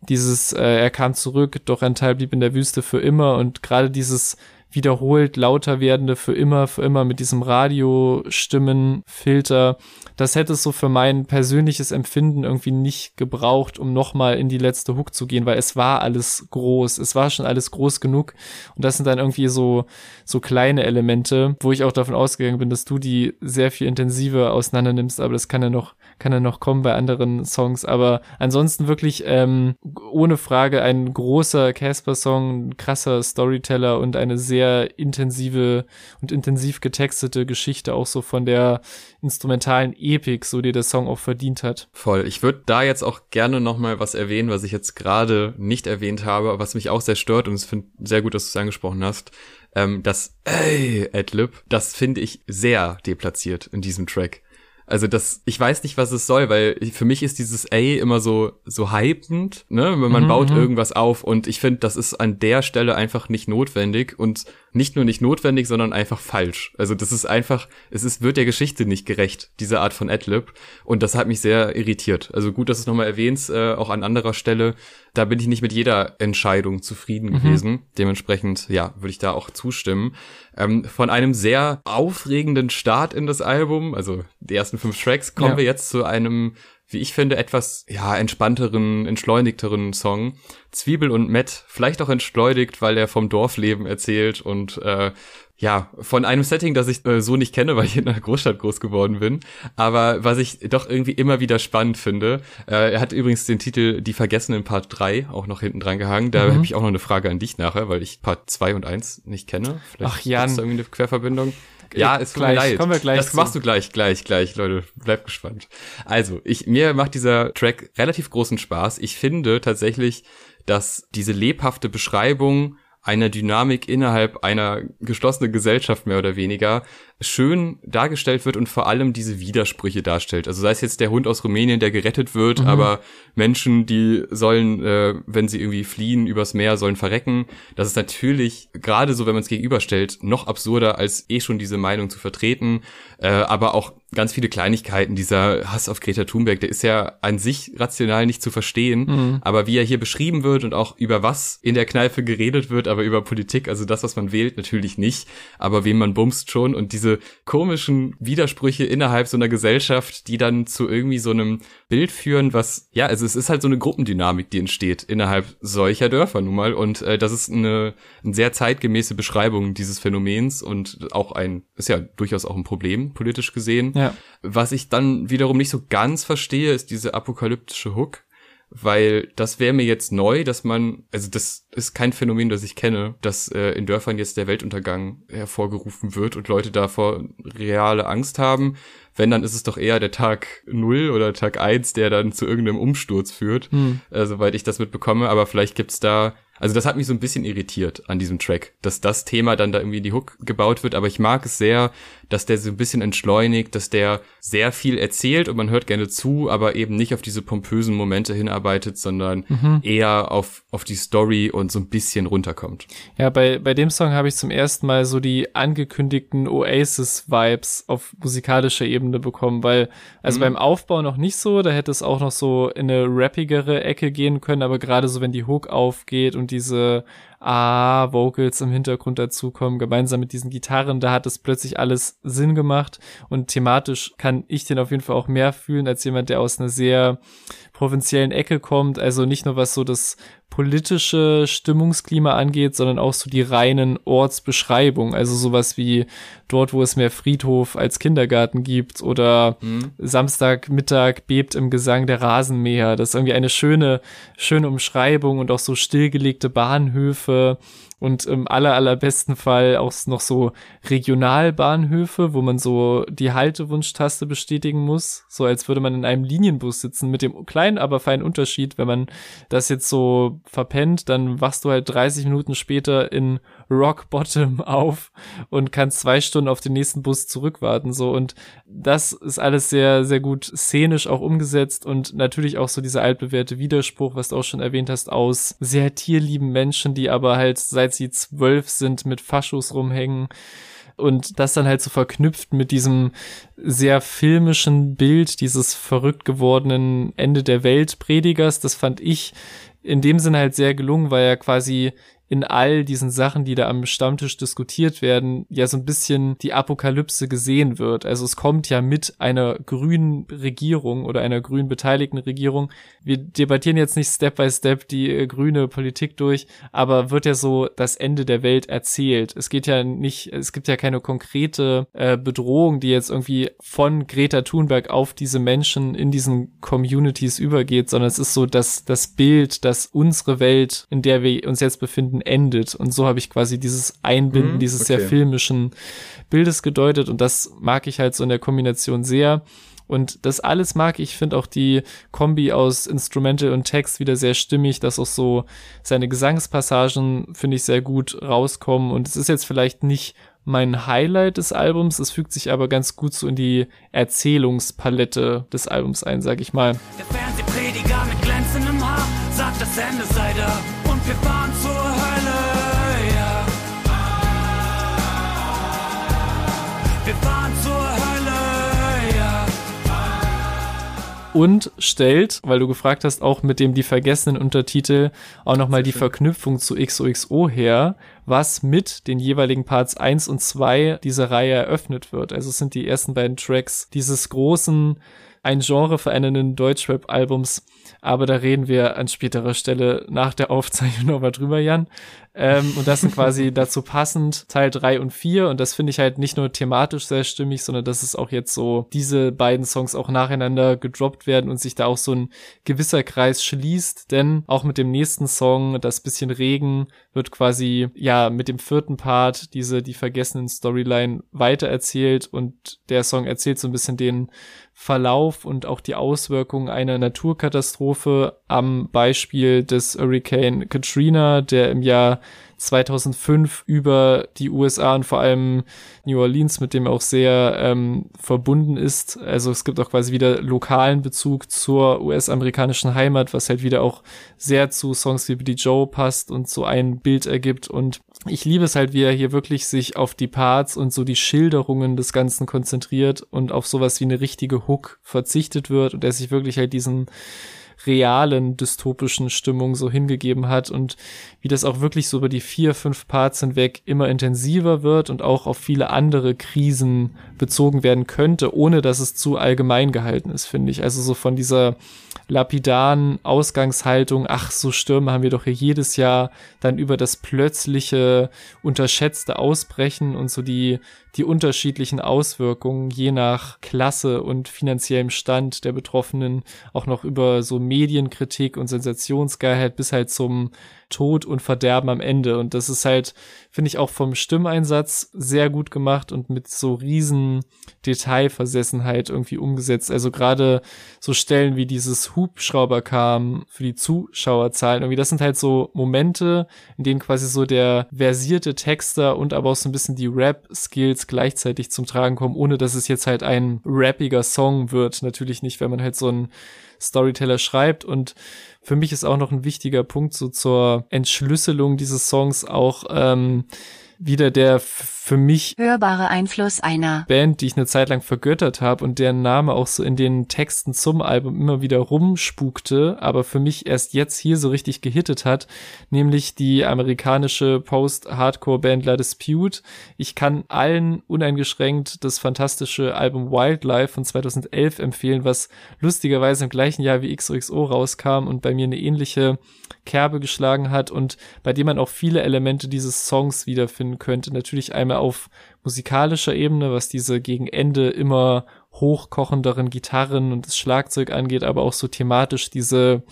dieses, äh, er kam zurück, doch ein Teil blieb in der Wüste für immer. Und gerade dieses wiederholt lauter werdende für immer, für immer mit diesem Radiostimmenfilter. Das hätte es so für mein persönliches Empfinden irgendwie nicht gebraucht, um nochmal in die letzte Hook zu gehen, weil es war alles groß. Es war schon alles groß genug. Und das sind dann irgendwie so, so kleine Elemente, wo ich auch davon ausgegangen bin, dass du die sehr viel intensiver auseinander nimmst, aber das kann ja noch kann er noch kommen bei anderen Songs. Aber ansonsten wirklich ähm, ohne Frage ein großer Casper-Song, krasser Storyteller und eine sehr intensive und intensiv getextete Geschichte auch so von der instrumentalen Epik, so die der Song auch verdient hat. Voll. Ich würde da jetzt auch gerne noch mal was erwähnen, was ich jetzt gerade nicht erwähnt habe, was mich auch sehr stört und es finde sehr gut, dass du es angesprochen hast. Ähm, das Ey Adlib, das finde ich sehr deplatziert in diesem Track. Also das, ich weiß nicht, was es soll, weil für mich ist dieses A immer so so hypend, ne? Wenn man mhm, baut mhm. irgendwas auf und ich finde, das ist an der Stelle einfach nicht notwendig und nicht nur nicht notwendig, sondern einfach falsch. Also das ist einfach, es ist wird der Geschichte nicht gerecht, diese Art von Adlib und das hat mich sehr irritiert. Also gut, dass du es nochmal erwähnst, äh, auch an anderer Stelle. da bin ich nicht mit jeder Entscheidung zufrieden mhm. gewesen. Dementsprechend, ja, würde ich da auch zustimmen. Ähm, von einem sehr aufregenden Start in das Album, also die ersten fünf Tracks, kommen ja. wir jetzt zu einem wie ich finde, etwas, ja, entspannteren, entschleunigteren Song. Zwiebel und Matt, vielleicht auch entschleunigt, weil er vom Dorfleben erzählt und äh, ja, von einem Setting, das ich äh, so nicht kenne, weil ich in einer Großstadt groß geworden bin, aber was ich doch irgendwie immer wieder spannend finde. Äh, er hat übrigens den Titel Die Vergessenen Part 3 auch noch hinten dran gehangen. Da mhm. habe ich auch noch eine Frage an dich nachher, weil ich Part 2 und 1 nicht kenne. Vielleicht Ach Jan. Ist da irgendwie eine Querverbindung. Ja, es tut mir leid. Kommen wir gleich das zu. machst du gleich, gleich, gleich, Leute. Bleibt gespannt. Also, ich, mir macht dieser Track relativ großen Spaß. Ich finde tatsächlich, dass diese lebhafte Beschreibung einer Dynamik innerhalb einer geschlossenen Gesellschaft mehr oder weniger schön dargestellt wird und vor allem diese Widersprüche darstellt. Also sei es jetzt der Hund aus Rumänien, der gerettet wird, mhm. aber Menschen, die sollen, äh, wenn sie irgendwie fliehen übers Meer, sollen verrecken. Das ist natürlich, gerade so, wenn man es gegenüberstellt, noch absurder, als eh schon diese Meinung zu vertreten. Äh, aber auch ganz viele Kleinigkeiten. Dieser Hass auf Greta Thunberg, der ist ja an sich rational nicht zu verstehen. Mhm. Aber wie er hier beschrieben wird und auch über was in der Kneipe geredet wird, aber über Politik, also das, was man wählt, natürlich nicht. Aber wem man bumst schon und diese diese komischen Widersprüche innerhalb so einer Gesellschaft, die dann zu irgendwie so einem Bild führen, was, ja, also es ist halt so eine Gruppendynamik, die entsteht innerhalb solcher Dörfer nun mal. Und äh, das ist eine, eine sehr zeitgemäße Beschreibung dieses Phänomens und auch ein, ist ja durchaus auch ein Problem, politisch gesehen. Ja. Was ich dann wiederum nicht so ganz verstehe, ist diese apokalyptische Hook weil das wäre mir jetzt neu, dass man, also das ist kein Phänomen, das ich kenne, dass äh, in Dörfern jetzt der Weltuntergang hervorgerufen wird und Leute davor reale Angst haben. Wenn, dann ist es doch eher der Tag null oder Tag eins, der dann zu irgendeinem Umsturz führt, hm. äh, soweit ich das mitbekomme. Aber vielleicht gibt's da also das hat mich so ein bisschen irritiert an diesem Track, dass das Thema dann da irgendwie in die Hook gebaut wird, aber ich mag es sehr, dass der so ein bisschen entschleunigt, dass der sehr viel erzählt und man hört gerne zu, aber eben nicht auf diese pompösen Momente hinarbeitet, sondern mhm. eher auf, auf die Story und so ein bisschen runterkommt. Ja, bei, bei dem Song habe ich zum ersten Mal so die angekündigten Oasis-Vibes auf musikalischer Ebene bekommen, weil, also mhm. beim Aufbau noch nicht so, da hätte es auch noch so in eine rappigere Ecke gehen können, aber gerade so, wenn die Hook aufgeht und diese A-Vocals im Hintergrund dazukommen, gemeinsam mit diesen Gitarren, da hat es plötzlich alles Sinn gemacht und thematisch kann ich den auf jeden Fall auch mehr fühlen als jemand, der aus einer sehr provinziellen Ecke kommt, also nicht nur was so das politische Stimmungsklima angeht, sondern auch so die reinen Ortsbeschreibungen, also sowas wie dort, wo es mehr Friedhof als Kindergarten gibt oder mhm. Samstagmittag bebt im Gesang der Rasenmäher. Das ist irgendwie eine schöne, schöne Umschreibung und auch so stillgelegte Bahnhöfe für und im aller, allerbesten Fall auch noch so Regionalbahnhöfe, wo man so die Haltewunschtaste bestätigen muss, so als würde man in einem Linienbus sitzen, mit dem kleinen, aber feinen Unterschied, wenn man das jetzt so verpennt, dann wachst du halt 30 Minuten später in Rock Bottom auf und kannst zwei Stunden auf den nächsten Bus zurückwarten, so. Und das ist alles sehr, sehr gut szenisch auch umgesetzt und natürlich auch so dieser altbewährte Widerspruch, was du auch schon erwähnt hast, aus sehr tierlieben Menschen, die aber halt seit sie zwölf sind mit Faschos rumhängen und das dann halt so verknüpft mit diesem sehr filmischen Bild dieses verrückt gewordenen Ende der Welt Predigers, das fand ich in dem Sinne halt sehr gelungen, weil er quasi in all diesen Sachen, die da am Stammtisch diskutiert werden, ja so ein bisschen die Apokalypse gesehen wird. Also es kommt ja mit einer grünen Regierung oder einer grün beteiligten Regierung. Wir debattieren jetzt nicht Step by Step die äh, grüne Politik durch, aber wird ja so das Ende der Welt erzählt. Es geht ja nicht, es gibt ja keine konkrete äh, Bedrohung, die jetzt irgendwie von Greta Thunberg auf diese Menschen in diesen Communities übergeht, sondern es ist so, dass das Bild, dass unsere Welt, in der wir uns jetzt befinden, Enden endet. Und so habe ich quasi dieses Einbinden mhm, dieses okay. sehr filmischen Bildes gedeutet. Und das mag ich halt so in der Kombination sehr. Und das alles mag ich, finde auch die Kombi aus Instrumental und Text wieder sehr stimmig, dass auch so seine Gesangspassagen, finde ich, sehr gut rauskommen. Und es ist jetzt vielleicht nicht mein Highlight des Albums, es fügt sich aber ganz gut so in die Erzählungspalette des Albums ein, sag ich mal. Der Fernsehprediger mit glänzendem Haar sagt, das Ende sei da und wir fahren zur und stellt, weil du gefragt hast, auch mit dem die vergessenen Untertitel auch nochmal die Verknüpfung zu XOXO her, was mit den jeweiligen Parts 1 und 2 dieser Reihe eröffnet wird. Also es sind die ersten beiden Tracks dieses großen ein Genre verändernden Deutschrap-Albums, aber da reden wir an späterer Stelle nach der Aufzeichnung nochmal drüber, Jan. Ähm, und das sind quasi dazu passend Teil drei und vier. Und das finde ich halt nicht nur thematisch sehr stimmig, sondern dass es auch jetzt so diese beiden Songs auch nacheinander gedroppt werden und sich da auch so ein gewisser Kreis schließt, denn auch mit dem nächsten Song, das bisschen Regen, wird quasi ja mit dem vierten Part diese die vergessenen Storyline weitererzählt. Und der Song erzählt so ein bisschen den Verlauf und auch die Auswirkungen einer Naturkatastrophe am Beispiel des Hurricane Katrina, der im Jahr 2005 über die USA und vor allem New Orleans, mit dem auch sehr ähm, verbunden ist. Also es gibt auch quasi wieder lokalen Bezug zur US-amerikanischen Heimat, was halt wieder auch sehr zu Songs wie Billy Joe passt und so ein Bild ergibt. Und ich liebe es halt, wie er hier wirklich sich auf die Parts und so die Schilderungen des Ganzen konzentriert und auf sowas wie eine richtige Hook verzichtet wird und er sich wirklich halt diesen realen dystopischen Stimmung so hingegeben hat und wie das auch wirklich so über die vier, fünf Parts hinweg immer intensiver wird und auch auf viele andere Krisen bezogen werden könnte, ohne dass es zu allgemein gehalten ist, finde ich. Also so von dieser lapidaren Ausgangshaltung, ach, so Stürme haben wir doch hier jedes Jahr, dann über das plötzliche, unterschätzte Ausbrechen und so die, die unterschiedlichen Auswirkungen je nach Klasse und finanziellem Stand der Betroffenen, auch noch über so Medienkritik und Sensationsgeilheit bis halt zum Tod und Verderben am Ende. Und das ist halt, finde ich, auch vom Stimmeinsatz sehr gut gemacht und mit so riesen Detailversessenheit irgendwie umgesetzt. Also gerade so Stellen wie dieses Hubschrauber kam für die Zuschauerzahlen. Irgendwie, das sind halt so Momente, in denen quasi so der versierte Texter und aber auch so ein bisschen die Rap-Skills gleichzeitig zum Tragen kommen, ohne dass es jetzt halt ein rappiger Song wird. Natürlich nicht, wenn man halt so ein Storyteller schreibt. Und für mich ist auch noch ein wichtiger Punkt so zur Entschlüsselung dieses Songs auch ähm, wieder der für mich hörbare Einfluss einer Band, die ich eine Zeit lang vergöttert habe und deren Name auch so in den Texten zum Album immer wieder rumspukte, aber für mich erst jetzt hier so richtig gehittet hat, nämlich die amerikanische Post-Hardcore-Band La Dispute. Ich kann allen uneingeschränkt das fantastische Album Wildlife von 2011 empfehlen, was lustigerweise im gleichen Jahr wie XOXO rauskam und bei mir eine ähnliche Kerbe geschlagen hat und bei dem man auch viele Elemente dieses Songs wiederfinden könnte. Natürlich einmal auf musikalischer Ebene, was diese gegen Ende immer hochkochenderen Gitarren und das Schlagzeug angeht, aber auch so thematisch diese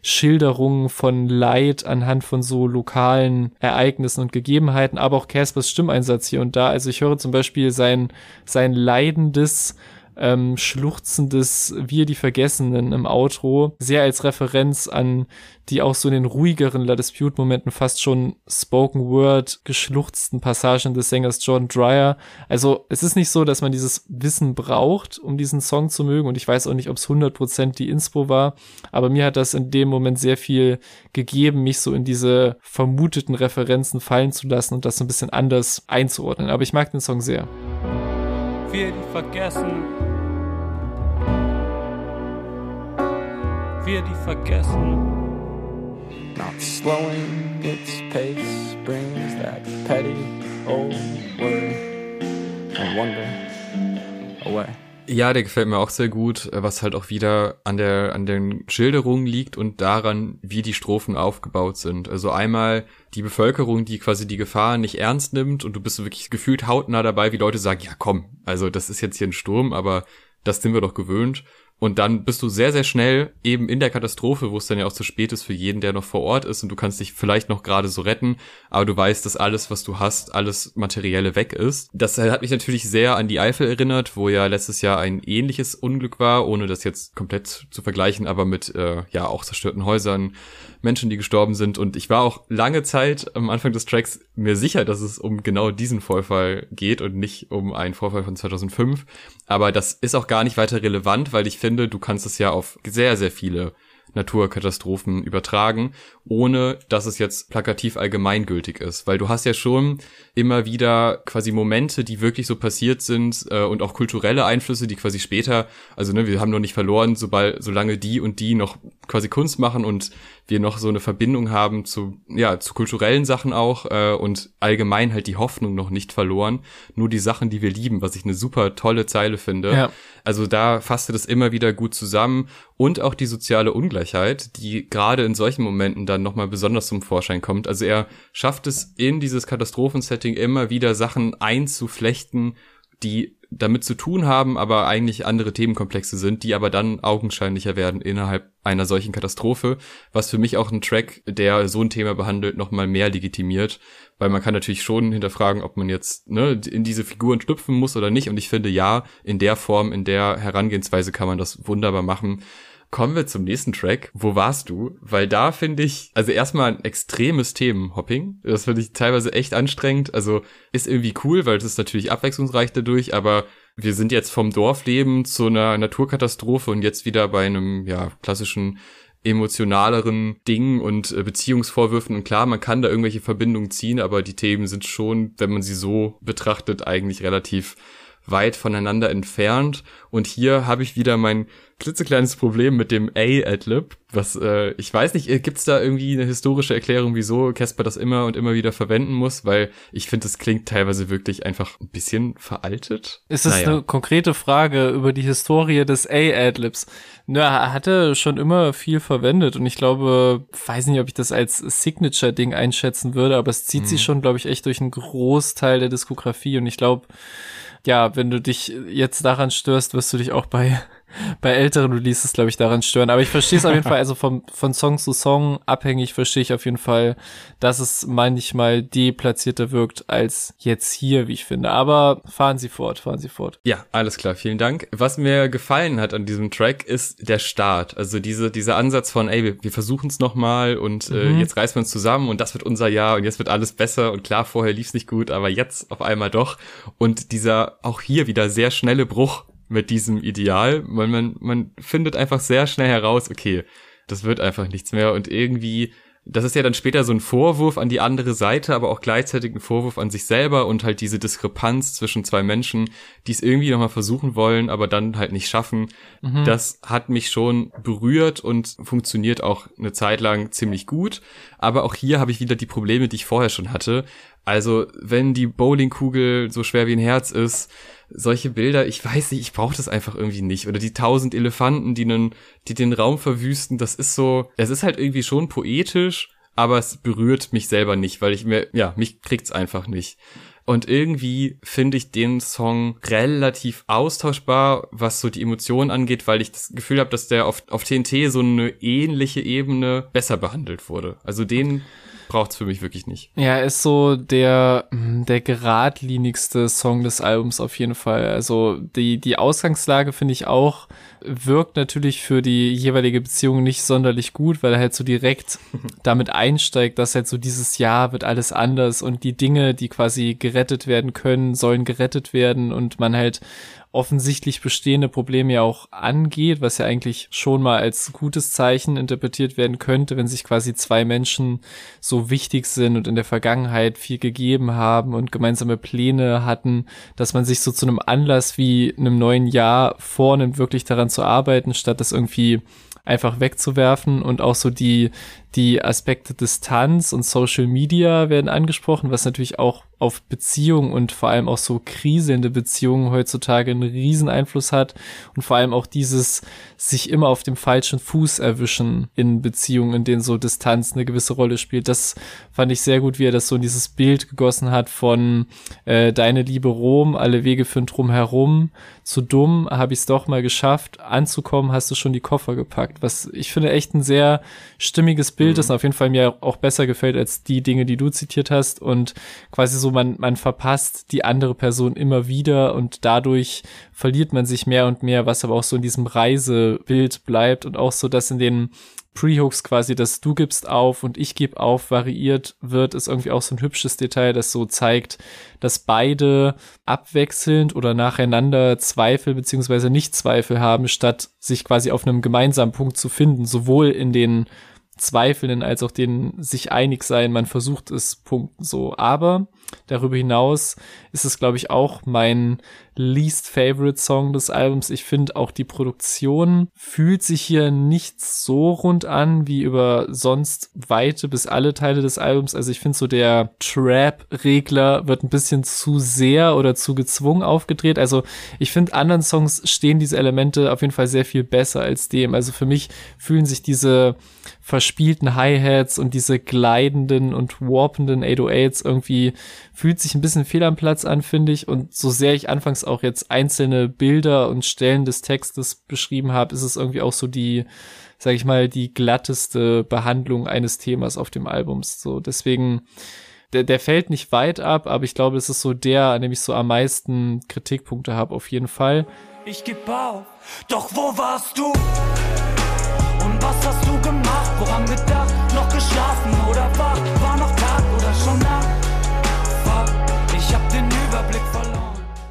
Schilderungen von Leid anhand von so lokalen Ereignissen und Gegebenheiten, aber auch Caspers Stimmeinsatz hier und da. Also ich höre zum Beispiel sein, sein leidendes ähm, schluchzendes Wir die Vergessenen im Outro sehr als Referenz an die auch so in den ruhigeren La Dispute-Momenten fast schon Spoken Word geschluchzten Passagen des Sängers John Dryer. Also es ist nicht so, dass man dieses Wissen braucht, um diesen Song zu mögen und ich weiß auch nicht, ob es 100% die Inspo war, aber mir hat das in dem Moment sehr viel gegeben, mich so in diese vermuteten Referenzen fallen zu lassen und das so ein bisschen anders einzuordnen. Aber ich mag den Song sehr. Wir die vergessen wir die vergessen. Not slowing its pace brings that petty old word and wonder away. Ja, der gefällt mir auch sehr gut, was halt auch wieder an der, an den Schilderungen liegt und daran, wie die Strophen aufgebaut sind. Also einmal die Bevölkerung, die quasi die Gefahr nicht ernst nimmt und du bist wirklich gefühlt hautnah dabei, wie Leute sagen, ja komm, also das ist jetzt hier ein Sturm, aber das sind wir doch gewöhnt. Und dann bist du sehr, sehr schnell eben in der Katastrophe, wo es dann ja auch zu spät ist für jeden, der noch vor Ort ist und du kannst dich vielleicht noch gerade so retten, aber du weißt, dass alles, was du hast, alles Materielle weg ist. Das hat mich natürlich sehr an die Eifel erinnert, wo ja letztes Jahr ein ähnliches Unglück war, ohne das jetzt komplett zu vergleichen, aber mit äh, ja auch zerstörten Häusern, Menschen, die gestorben sind. Und ich war auch lange Zeit am Anfang des Tracks mir sicher, dass es um genau diesen Vorfall geht und nicht um einen Vorfall von 2005. Aber das ist auch gar nicht weiter relevant, weil ich finde, du kannst es ja auf sehr, sehr viele Naturkatastrophen übertragen, ohne dass es jetzt plakativ allgemeingültig ist. Weil du hast ja schon immer wieder quasi Momente, die wirklich so passiert sind äh, und auch kulturelle Einflüsse, die quasi später, also ne, wir haben noch nicht verloren, sobald, solange die und die noch quasi Kunst machen und wir noch so eine Verbindung haben zu, ja, zu kulturellen Sachen auch äh, und allgemein halt die Hoffnung noch nicht verloren. Nur die Sachen, die wir lieben, was ich eine super tolle Zeile finde. Ja. Also da fasste das immer wieder gut zusammen und auch die soziale Ungleichheit, die gerade in solchen Momenten dann nochmal besonders zum Vorschein kommt. Also er schafft es in dieses Katastrophensetting immer wieder Sachen einzuflechten, die damit zu tun haben, aber eigentlich andere Themenkomplexe sind, die aber dann augenscheinlicher werden innerhalb einer solchen Katastrophe, was für mich auch ein Track, der so ein Thema behandelt, nochmal mehr legitimiert, weil man kann natürlich schon hinterfragen, ob man jetzt ne, in diese Figuren schlüpfen muss oder nicht und ich finde ja, in der Form, in der Herangehensweise kann man das wunderbar machen. Kommen wir zum nächsten Track. Wo warst du? Weil da finde ich, also erstmal ein extremes Themenhopping. Das finde ich teilweise echt anstrengend. Also ist irgendwie cool, weil es ist natürlich abwechslungsreich dadurch, aber wir sind jetzt vom Dorfleben zu einer Naturkatastrophe und jetzt wieder bei einem, ja, klassischen emotionaleren Dingen und äh, Beziehungsvorwürfen. Und klar, man kann da irgendwelche Verbindungen ziehen, aber die Themen sind schon, wenn man sie so betrachtet, eigentlich relativ weit voneinander entfernt. Und hier habe ich wieder mein klitzekleines Problem mit dem A-Adlib, was, äh, ich weiß nicht, äh, gibt's da irgendwie eine historische Erklärung, wieso Casper das immer und immer wieder verwenden muss? Weil ich finde, es klingt teilweise wirklich einfach ein bisschen veraltet. Ist das naja. eine konkrete Frage über die Historie des A-Adlibs? Na, er hatte schon immer viel verwendet und ich glaube, weiß nicht, ob ich das als Signature-Ding einschätzen würde, aber es zieht mhm. sich schon, glaube ich, echt durch einen Großteil der Diskografie und ich glaube, ja, wenn du dich jetzt daran störst, wirst du dich auch bei bei älteren Releases, glaube ich, daran stören. Aber ich verstehe es auf jeden Fall, also vom, von Song zu Song abhängig verstehe ich auf jeden Fall, dass es manchmal deplatzierter wirkt als jetzt hier, wie ich finde. Aber fahren Sie fort, fahren Sie fort. Ja, alles klar, vielen Dank. Was mir gefallen hat an diesem Track ist der Start. Also diese, dieser Ansatz von, ey, wir, wir versuchen es nochmal und äh, mhm. jetzt reißen wir uns zusammen und das wird unser Jahr und jetzt wird alles besser und klar, vorher lief es nicht gut, aber jetzt auf einmal doch. Und dieser auch hier wieder sehr schnelle Bruch mit diesem Ideal. Man, man, man findet einfach sehr schnell heraus, okay, das wird einfach nichts mehr und irgendwie, das ist ja dann später so ein Vorwurf an die andere Seite, aber auch gleichzeitig ein Vorwurf an sich selber und halt diese Diskrepanz zwischen zwei Menschen, die es irgendwie nochmal versuchen wollen, aber dann halt nicht schaffen. Mhm. Das hat mich schon berührt und funktioniert auch eine Zeit lang ziemlich gut. Aber auch hier habe ich wieder die Probleme, die ich vorher schon hatte. Also, wenn die Bowlingkugel so schwer wie ein Herz ist, solche Bilder, ich weiß nicht, ich brauche das einfach irgendwie nicht. Oder die tausend Elefanten, die, nen, die den Raum verwüsten, das ist so, es ist halt irgendwie schon poetisch, aber es berührt mich selber nicht, weil ich mir, ja, mich kriegt's einfach nicht. Und irgendwie finde ich den Song relativ austauschbar, was so die Emotionen angeht, weil ich das Gefühl habe, dass der auf, auf TNT so eine ähnliche Ebene besser behandelt wurde. Also den braucht's für mich wirklich nicht. Ja, ist so der, hm, der geradlinigste Song des Albums auf jeden Fall. Also die, die Ausgangslage finde ich auch, wirkt natürlich für die jeweilige Beziehung nicht sonderlich gut, weil er halt so direkt damit einsteigt, dass halt so dieses Jahr wird alles anders und die Dinge, die quasi gerettet werden können, sollen gerettet werden und man halt offensichtlich bestehende Probleme ja auch angeht, was ja eigentlich schon mal als gutes Zeichen interpretiert werden könnte, wenn sich quasi zwei Menschen so wichtig sind und in der Vergangenheit viel gegeben haben und gemeinsame Pläne hatten, dass man sich so zu einem Anlass wie einem neuen Jahr vornimmt, wirklich daran zu arbeiten, statt das irgendwie einfach wegzuwerfen und auch so die, die Aspekte Distanz und Social Media werden angesprochen, was natürlich auch auf Beziehungen und vor allem auch so kriselnde Beziehungen heutzutage einen riesen Einfluss hat und vor allem auch dieses sich immer auf dem falschen Fuß erwischen in Beziehungen, in denen so Distanz eine gewisse Rolle spielt. Das fand ich sehr gut, wie er das so in dieses Bild gegossen hat von äh, Deine Liebe Rom, alle Wege führen drum herum, zu dumm, habe ich es doch mal geschafft, anzukommen, hast du schon die Koffer gepackt, was ich finde echt ein sehr stimmiges Bild mhm. ist, auf jeden Fall mir auch besser gefällt als die Dinge, die du zitiert hast und quasi so man, man verpasst die andere Person immer wieder und dadurch verliert man sich mehr und mehr, was aber auch so in diesem Reisebild bleibt und auch so, dass in den Pre-Hooks quasi, dass du gibst auf und ich gebe auf, variiert wird, ist irgendwie auch so ein hübsches Detail, das so zeigt, dass beide abwechselnd oder nacheinander Zweifel beziehungsweise nicht Zweifel haben, statt sich quasi auf einem gemeinsamen Punkt zu finden, sowohl in den Zweifelnden als auch den sich einig sein. Man versucht es Punkten so. Aber darüber hinaus ist es, glaube ich, auch mein least favorite Song des Albums. Ich finde auch die Produktion fühlt sich hier nicht so rund an wie über sonst weite bis alle Teile des Albums. Also ich finde so der Trap-Regler wird ein bisschen zu sehr oder zu gezwungen aufgedreht. Also ich finde anderen Songs stehen diese Elemente auf jeden Fall sehr viel besser als dem. Also für mich fühlen sich diese verspielten Hi-Hats und diese gleitenden und warpenden 808s irgendwie fühlt sich ein bisschen fehl am Platz an, finde ich. Und so sehr ich anfangs auch jetzt einzelne Bilder und Stellen des Textes beschrieben habe, ist es irgendwie auch so die, sag ich mal, die glatteste Behandlung eines Themas auf dem Album. So, deswegen, der, der fällt nicht weit ab, aber ich glaube, es ist so der, an dem ich so am meisten Kritikpunkte habe, auf jeden Fall. Ich geb auf, doch wo warst du? Und was hast du gemacht? Woran gedacht? Noch geschlafen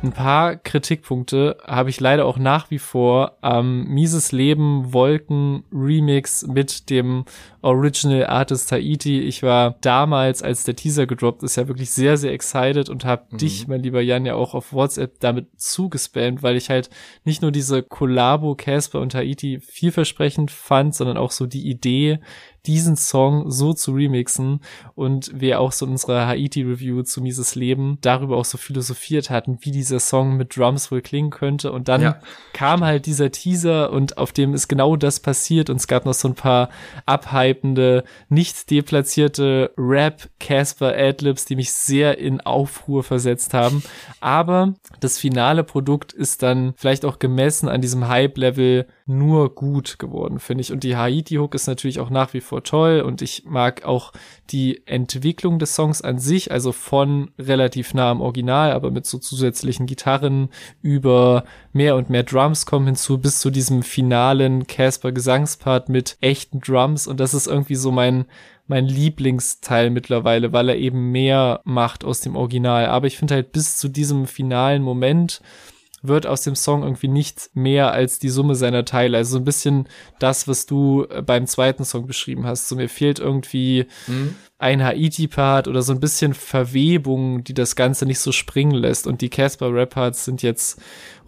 Ein paar Kritikpunkte habe ich leider auch nach wie vor am Mieses Leben Wolken Remix mit dem Original Artist Haiti. Ich war damals, als der Teaser gedroppt ist, ja wirklich sehr, sehr excited und habe mhm. dich, mein lieber Jan, ja auch auf WhatsApp damit zugespammt, weil ich halt nicht nur diese Collabo Casper und Haiti vielversprechend fand, sondern auch so die Idee, diesen Song so zu remixen und wir auch so in unserer Haiti-Review zu Mises Leben darüber auch so philosophiert hatten, wie dieser Song mit Drums wohl klingen könnte. Und dann ja. kam halt dieser Teaser und auf dem ist genau das passiert und es gab noch so ein paar abhypende, nicht deplatzierte Rap-Casper-Adlibs, die mich sehr in Aufruhr versetzt haben. Aber das finale Produkt ist dann vielleicht auch gemessen an diesem Hype-Level nur gut geworden, finde ich. Und die Haiti-Hook ist natürlich auch nach wie vor toll und ich mag auch die Entwicklung des Songs an sich, also von relativ nah am Original, aber mit so zusätzlichen Gitarren über mehr und mehr Drums kommen hinzu, bis zu diesem finalen Casper Gesangspart mit echten Drums und das ist irgendwie so mein mein Lieblingsteil mittlerweile, weil er eben mehr macht aus dem Original. Aber ich finde halt bis zu diesem finalen Moment wird aus dem Song irgendwie nicht mehr als die Summe seiner Teile. Also so ein bisschen das, was du äh, beim zweiten Song beschrieben hast. So mir fehlt irgendwie mhm. ein Haiti-Part oder so ein bisschen Verwebung, die das Ganze nicht so springen lässt. Und die Casper-Rap-Parts sind jetzt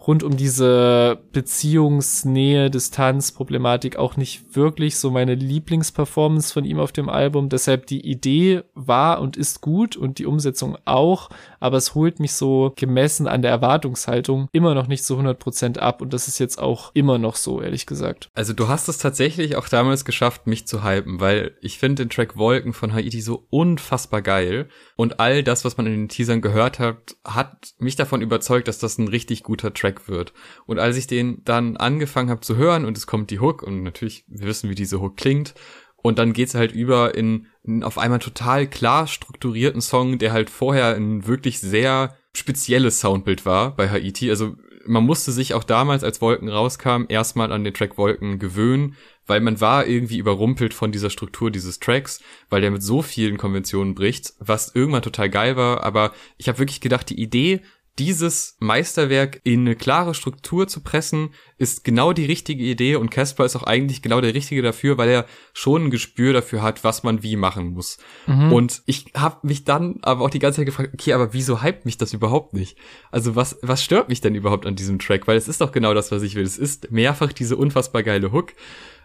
rund um diese Beziehungsnähe, Distanz, Problematik auch nicht wirklich so meine Lieblingsperformance von ihm auf dem Album. Deshalb die Idee war und ist gut und die Umsetzung auch, aber es holt mich so gemessen an der Erwartungshaltung immer noch nicht zu 100 Prozent ab und das ist jetzt auch immer noch so, ehrlich gesagt. Also du hast es tatsächlich auch damals geschafft, mich zu hypen, weil ich finde den Track Wolken von Haiti so unfassbar geil und all das, was man in den Teasern gehört hat, hat mich davon überzeugt, dass das ein richtig guter Track Track wird. Und als ich den dann angefangen habe zu hören und es kommt die Hook und natürlich, wir wissen, wie diese Hook klingt, und dann geht's halt über in, in auf einmal total klar strukturierten Song, der halt vorher ein wirklich sehr spezielles Soundbild war bei Haiti. Also man musste sich auch damals, als Wolken rauskam, erstmal an den Track Wolken gewöhnen, weil man war irgendwie überrumpelt von dieser Struktur dieses Tracks, weil der mit so vielen Konventionen bricht, was irgendwann total geil war. Aber ich habe wirklich gedacht, die Idee dieses Meisterwerk in eine klare Struktur zu pressen, ist genau die richtige Idee und Casper ist auch eigentlich genau der Richtige dafür, weil er schon ein Gespür dafür hat, was man wie machen muss. Mhm. Und ich habe mich dann aber auch die ganze Zeit gefragt, okay, aber wieso hypt mich das überhaupt nicht? Also was, was stört mich denn überhaupt an diesem Track? Weil es ist doch genau das, was ich will. Es ist mehrfach diese unfassbar geile Hook.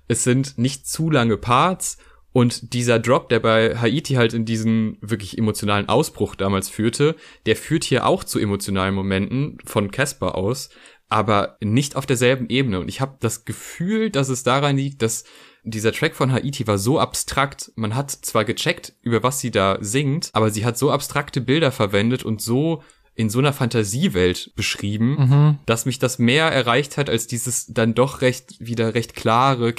Es sind nicht zu lange Parts und dieser Drop, der bei Haiti halt in diesen wirklich emotionalen Ausbruch damals führte, der führt hier auch zu emotionalen Momenten von Casper aus, aber nicht auf derselben Ebene. Und ich habe das Gefühl, dass es daran liegt, dass dieser Track von Haiti war so abstrakt. Man hat zwar gecheckt, über was sie da singt, aber sie hat so abstrakte Bilder verwendet und so in so einer Fantasiewelt beschrieben, Mhm. dass mich das mehr erreicht hat als dieses dann doch recht wieder recht klare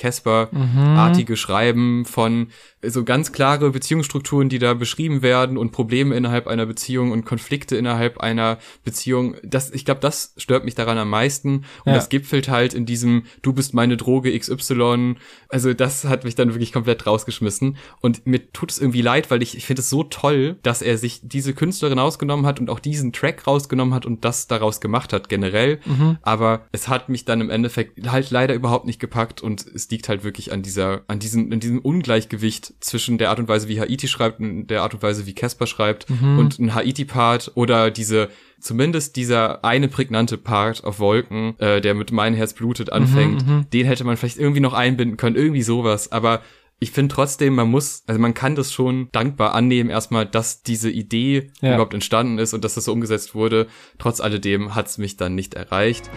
Casper-artige Schreiben von so ganz klare Beziehungsstrukturen, die da beschrieben werden und Probleme innerhalb einer Beziehung und Konflikte innerhalb einer Beziehung. Das, ich glaube, das stört mich daran am meisten und Ja. das gipfelt halt in diesem Du bist meine Droge XY. Also das hat mich dann wirklich komplett rausgeschmissen und mir tut es irgendwie leid, weil ich, ich finde es so toll, dass er sich diese Künstlerin rausgenommen hat und auch diesen Track rausgenommen hat und das daraus gemacht hat generell. Aber es hat mich dann im Endeffekt halt leider überhaupt nicht gepackt und es liegt halt wirklich an dieser, an diesem, an diesem Ungleichgewicht zwischen der Art und Weise, wie Haiti schreibt und der Art und Weise, wie Casper schreibt und ein Haiti-Part oder diese Zumindest dieser eine prägnante Part auf Wolken, äh, der mit Mein Herz blutet anfängt, den hätte man vielleicht irgendwie noch einbinden können, irgendwie sowas. Aber ich finde trotzdem, man muss, also man kann das schon dankbar annehmen, erstmal, dass diese Idee Ja. überhaupt entstanden ist und dass das so umgesetzt wurde. Trotz alledem hat's mich dann nicht erreicht.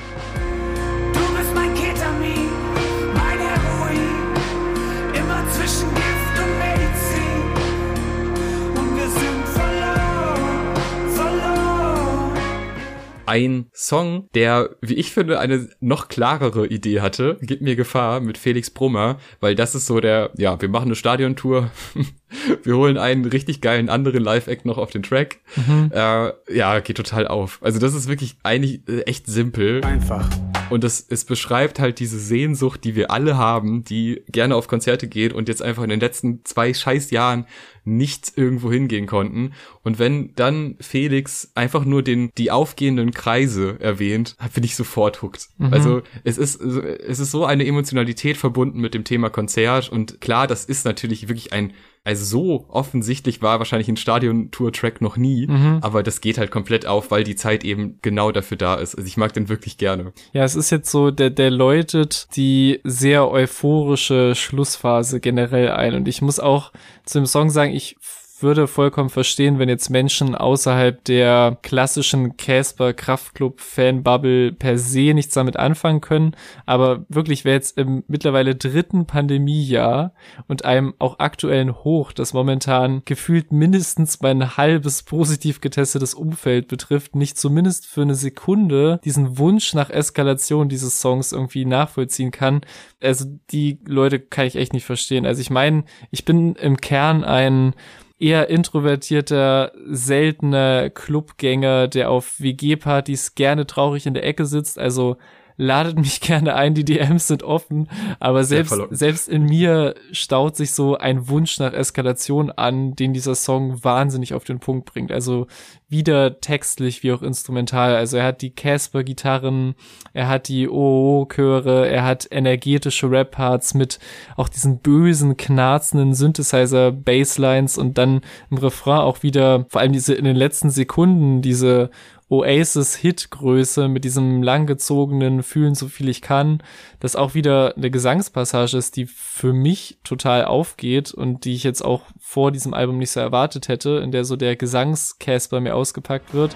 Ein Song, der, wie ich finde, eine noch klarere Idee hatte, gibt mir Gefahr mit Felix Brummer, weil das ist so der, ja, wir machen eine Stadiontour, wir holen einen richtig geilen anderen Live-Act noch auf den Track. Äh, ja, geht total auf. Also das ist wirklich eigentlich äh, echt simpel. Einfach. Und es, es beschreibt halt diese Sehnsucht, die wir alle haben, die gerne auf Konzerte geht und jetzt einfach in den letzten zwei scheiß Jahren nicht irgendwo hingehen konnten. Und wenn dann Felix einfach nur den, die aufgehenden Kreise erwähnt, bin ich sofort hooked. Also es ist, es ist so eine Emotionalität verbunden mit dem Thema Konzert und klar, das ist natürlich wirklich ein also so offensichtlich war wahrscheinlich ein Stadion-Tour-Track noch nie, aber das geht halt komplett auf, weil die Zeit eben genau dafür da ist. Also ich mag den wirklich gerne. Ja, es ist jetzt so, der, der läutet die sehr euphorische Schlussphase generell ein. Und ich muss auch zu dem Song sagen, ich würde vollkommen verstehen, wenn jetzt Menschen außerhalb der klassischen Casper Kraftclub Fanbubble per se nichts damit anfangen können. Aber wirklich, wer jetzt im mittlerweile dritten Pandemiejahr und einem auch aktuellen Hoch, das momentan gefühlt mindestens mein halbes positiv getestetes Umfeld betrifft, nicht zumindest für eine Sekunde diesen Wunsch nach Eskalation dieses Songs irgendwie nachvollziehen kann. Also die Leute kann ich echt nicht verstehen. Also ich meine, ich bin im Kern ein eher introvertierter, seltener Clubgänger, der auf WG-Partys gerne traurig in der Ecke sitzt. Also ladet mich gerne ein, die DMs sind offen, aber selbst, selbst in mir staut sich so ein Wunsch nach Eskalation an, den dieser Song wahnsinnig auf den Punkt bringt. Also wieder textlich wie auch instrumental. Also er hat die Casper-Gitarren, er hat die OO-Chöre, er hat energetische Rap-Parts mit auch diesen bösen, knarzenden Synthesizer-Basslines und dann im Refrain auch wieder, vor allem diese in den letzten Sekunden, diese Oasis-Hit-Größe mit diesem langgezogenen Fühlen so viel ich kann, das auch wieder eine Gesangspassage ist, die für mich total aufgeht und die ich jetzt auch vor diesem Album nicht so erwartet hätte, in der so der Gesangscasper mir ausgepackt wird.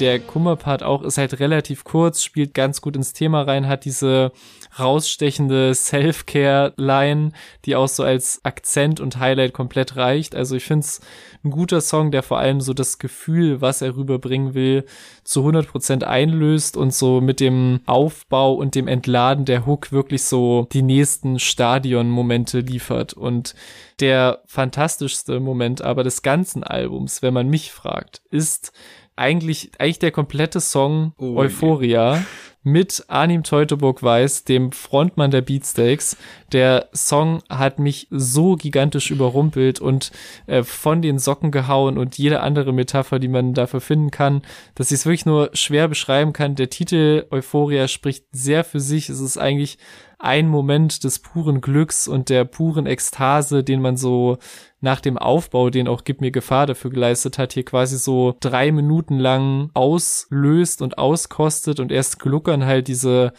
Der Kummerpart auch ist halt relativ kurz, spielt ganz gut ins Thema rein, hat diese rausstechende Self-Care-Line, die auch so als Akzent und Highlight komplett reicht. Also ich finde es ein guter Song, der vor allem so das Gefühl, was er rüberbringen will, zu 100% einlöst und so mit dem Aufbau und dem Entladen der Hook wirklich so die nächsten Stadion-Momente liefert. Und der fantastischste Moment aber des ganzen Albums, wenn man mich fragt, ist eigentlich, eigentlich der komplette Song Oh, Euphoria mit Arnim Teutoburg Weiß, dem Frontmann der Beatsteaks. Der Song hat mich so gigantisch überrumpelt und äh, von den Socken gehauen und jede andere Metapher, die man dafür finden kann, dass ich es wirklich nur schwer beschreiben kann. Der Titel Euphoria spricht sehr für sich. Es ist eigentlich ein Moment des puren Glücks und der puren Ekstase, den man so nach dem Aufbau, den auch Gib mir Gefahr dafür geleistet hat, hier quasi so drei Minuten lang auslöst und auskostet und erst gluckern halt diese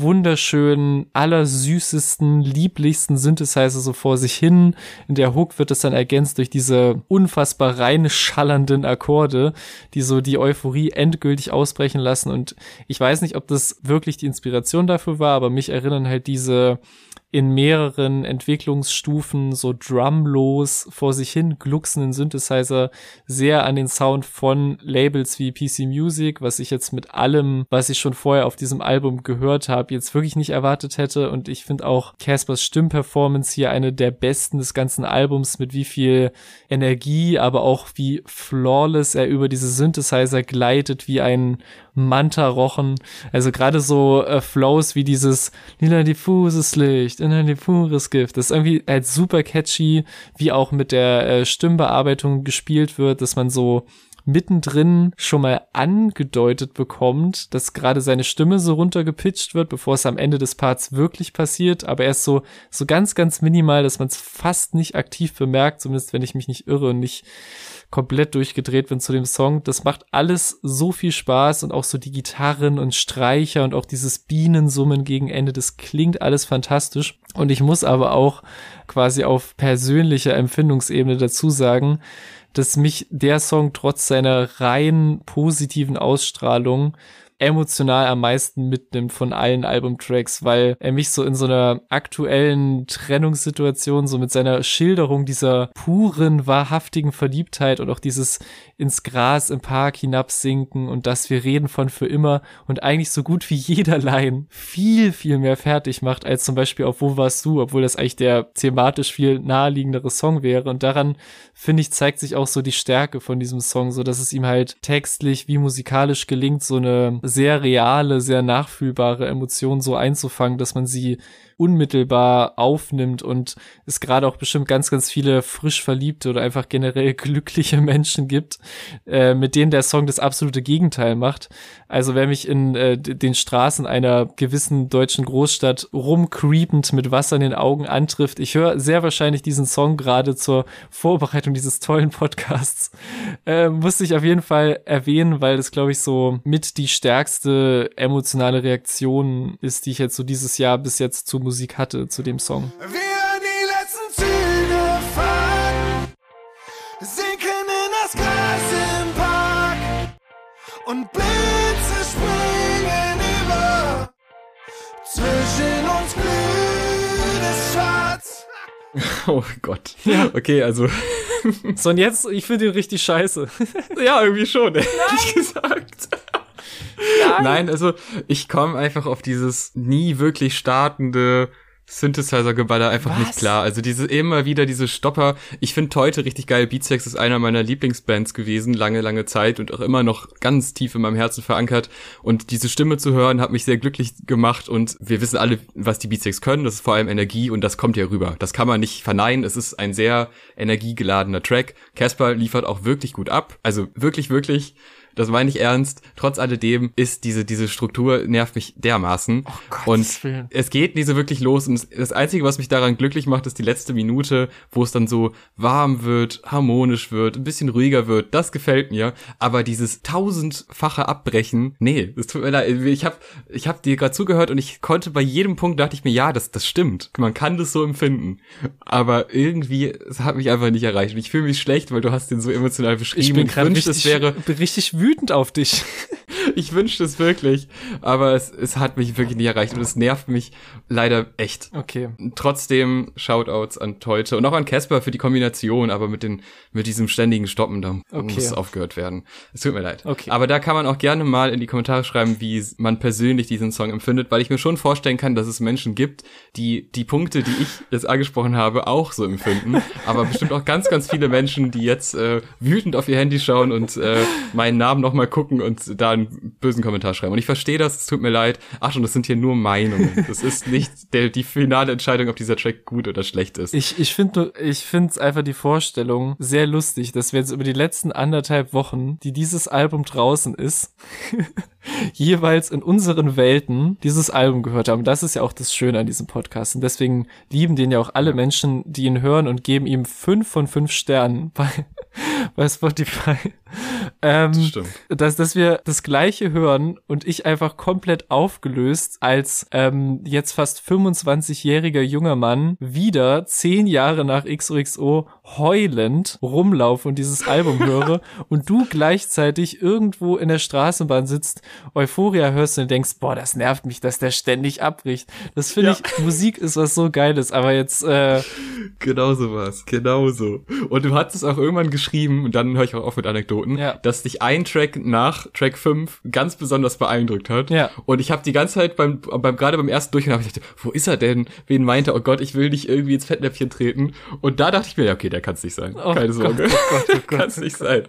wunderschönen, allersüßesten, lieblichsten Synthesizer so vor sich hin. In der Hook wird es dann ergänzt durch diese unfassbar rein schallernden Akkorde, die so die Euphorie endgültig ausbrechen lassen. Und ich weiß nicht, ob das wirklich die Inspiration dafür war, aber mich erinnern halt diese in mehreren Entwicklungsstufen so drumlos vor sich hin glucksenden Synthesizer sehr an den Sound von Labels wie PC Music, was ich jetzt mit allem, was ich schon vorher auf diesem Album gehört habe, jetzt wirklich nicht erwartet hätte. Und ich finde auch Caspers Stimmperformance hier eine der besten des ganzen Albums, mit wie viel Energie, aber auch wie flawless er über diese Synthesizer gleitet, wie ein Manta-Rochen. Also gerade so äh, Flows wie dieses lila diffuses Licht in ein diffuses Gift. Das ist irgendwie halt super catchy, wie auch mit der äh, Stimmbearbeitung gespielt wird, dass man so mittendrin schon mal angedeutet bekommt, dass gerade seine Stimme so runtergepitcht wird, bevor es am Ende des Parts wirklich passiert, aber erst so, so ganz, ganz minimal, dass man es fast nicht aktiv bemerkt, zumindest wenn ich mich nicht irre und nicht komplett durchgedreht bin zu dem Song. Das macht alles so viel Spaß und auch so die Gitarren und Streicher und auch dieses Bienensummen gegen Ende, das klingt alles fantastisch. Und ich muss aber auch quasi auf persönlicher Empfindungsebene dazu sagen, dass mich der Song trotz seiner rein positiven Ausstrahlung emotional am meisten mitnimmt von allen Albumtracks, weil er mich so in so einer aktuellen Trennungssituation, so mit seiner Schilderung dieser puren, wahrhaftigen Verliebtheit und auch dieses ins Gras im Park hinabsinken und dass wir reden von für immer und eigentlich so gut wie jeder Line viel, viel mehr fertig macht als zum Beispiel auf Wo warst du, obwohl das eigentlich der thematisch viel naheliegendere Song wäre. Und daran finde ich zeigt sich auch so die Stärke von diesem Song, so dass es ihm halt textlich wie musikalisch gelingt, so eine sehr reale, sehr nachfühlbare Emotion so einzufangen, dass man sie unmittelbar aufnimmt und es gerade auch bestimmt ganz, ganz viele frisch verliebte oder einfach generell glückliche Menschen gibt, äh, mit denen der Song das absolute Gegenteil macht. Also wer mich in äh, den Straßen einer gewissen deutschen Großstadt rumcreepend mit Wasser in den Augen antrifft, ich höre sehr wahrscheinlich diesen Song gerade zur Vorbereitung dieses tollen Podcasts. Äh, musste ich auf jeden Fall erwähnen, weil das, glaube ich, so mit die stärkste emotionale Reaktion ist, die ich jetzt so dieses Jahr bis jetzt zu Musik hatte zu dem Song. Wir und Blitze springen über. Zwischen uns glüht es schwarz. Oh Gott. Okay, also So, und jetzt, ich finde ihn richtig scheiße. ja, irgendwie schon, ehrlich gesagt. Nein. also ich komme einfach auf dieses nie wirklich startende Synthesizer-Geballer einfach Was? nicht klar. Also diese immer wieder diese Stopper. Ich finde heute richtig geil. Beatsex ist einer meiner Lieblingsbands gewesen, lange, lange Zeit und auch immer noch ganz tief in meinem Herzen verankert. Und diese Stimme zu hören, hat mich sehr glücklich gemacht. Und wir wissen alle, was die Beatsex können. Das ist vor allem Energie und das kommt ja rüber. Das kann man nicht verneinen. Es ist ein sehr energiegeladener Track. Casper liefert auch wirklich gut ab. Also wirklich, wirklich das meine ich ernst. Trotz alledem ist diese, diese Struktur nervt mich dermaßen. Oh und Willen. es geht nie so wirklich los. Und das Einzige, was mich daran glücklich macht, ist die letzte Minute, wo es dann so warm wird, harmonisch wird, ein bisschen ruhiger wird. Das gefällt mir. Aber dieses tausendfache Abbrechen, nee, das tut mir leid. Ich habe ich hab dir gerade zugehört und ich konnte bei jedem Punkt, dachte ich mir, ja, das, das stimmt. Man kann das so empfinden. Aber irgendwie, es hat mich einfach nicht erreicht. Und ich fühle mich schlecht, weil du hast den so emotional beschrieben. Ich bin gerade richtig, wäre bin richtig wütend auf dich. Ich wünschte es wirklich, aber es, es hat mich wirklich nicht erreicht und es nervt mich leider echt. Okay. Trotzdem Shoutouts an Teute und auch an Casper für die Kombination, aber mit den mit diesem ständigen Stoppen, da Okay. muss aufgehört werden. Es tut mir leid. Okay. Aber da kann man auch gerne mal in die Kommentare schreiben, wie man persönlich diesen Song empfindet, weil ich mir schon vorstellen kann, dass es Menschen gibt, die die Punkte, die ich jetzt angesprochen habe, auch so empfinden. aber bestimmt auch ganz, ganz viele Menschen, die jetzt äh, wütend auf ihr Handy schauen und äh, meinen Namen nochmal gucken und da einen bösen Kommentar schreiben. Und ich verstehe das, es tut mir leid. Achtung, das sind hier nur Meinungen. Das ist nicht der, die finale Entscheidung, ob dieser Track gut oder schlecht ist. Ich, ich finde ich find's einfach die Vorstellung sehr lustig, dass wir jetzt über die letzten anderthalb Wochen, die dieses Album draußen ist, jeweils in unseren Welten dieses Album gehört haben. Das ist ja auch das Schöne an diesem Podcast. Und deswegen lieben den ja auch alle Menschen, die ihn hören und geben ihm fünf von fünf Sternen bei, bei Spotify. Ähm, Stimmt. dass, dass wir das gleiche hören und ich einfach komplett aufgelöst als ähm, jetzt fast 25-jähriger junger Mann wieder zehn Jahre nach XOXO heulend rumlaufe und dieses Album höre und du gleichzeitig irgendwo in der Straßenbahn sitzt, Euphoria hörst und denkst, boah, das nervt mich, dass der ständig abbricht. Das finde Ja. ich, Musik ist was so Geiles, aber jetzt, äh, Genau so was, genau so. Und du hattest auch irgendwann geschrieben, und dann höre ich auch auf mit Anekdoten, Ja. dass dich ein Track nach Track 5 ganz besonders beeindruckt hat. Ja. Und ich habe die ganze Zeit beim, beim gerade beim ersten ich gedacht, wo ist er denn? Wen meinte, oh Gott, ich will nicht irgendwie ins Fettnäpfchen treten. Und da dachte ich mir, ja, okay, der kann es nicht sein. Oh Keine Gott, Sorge. oh Gott, oh Gott. kann es nicht sein.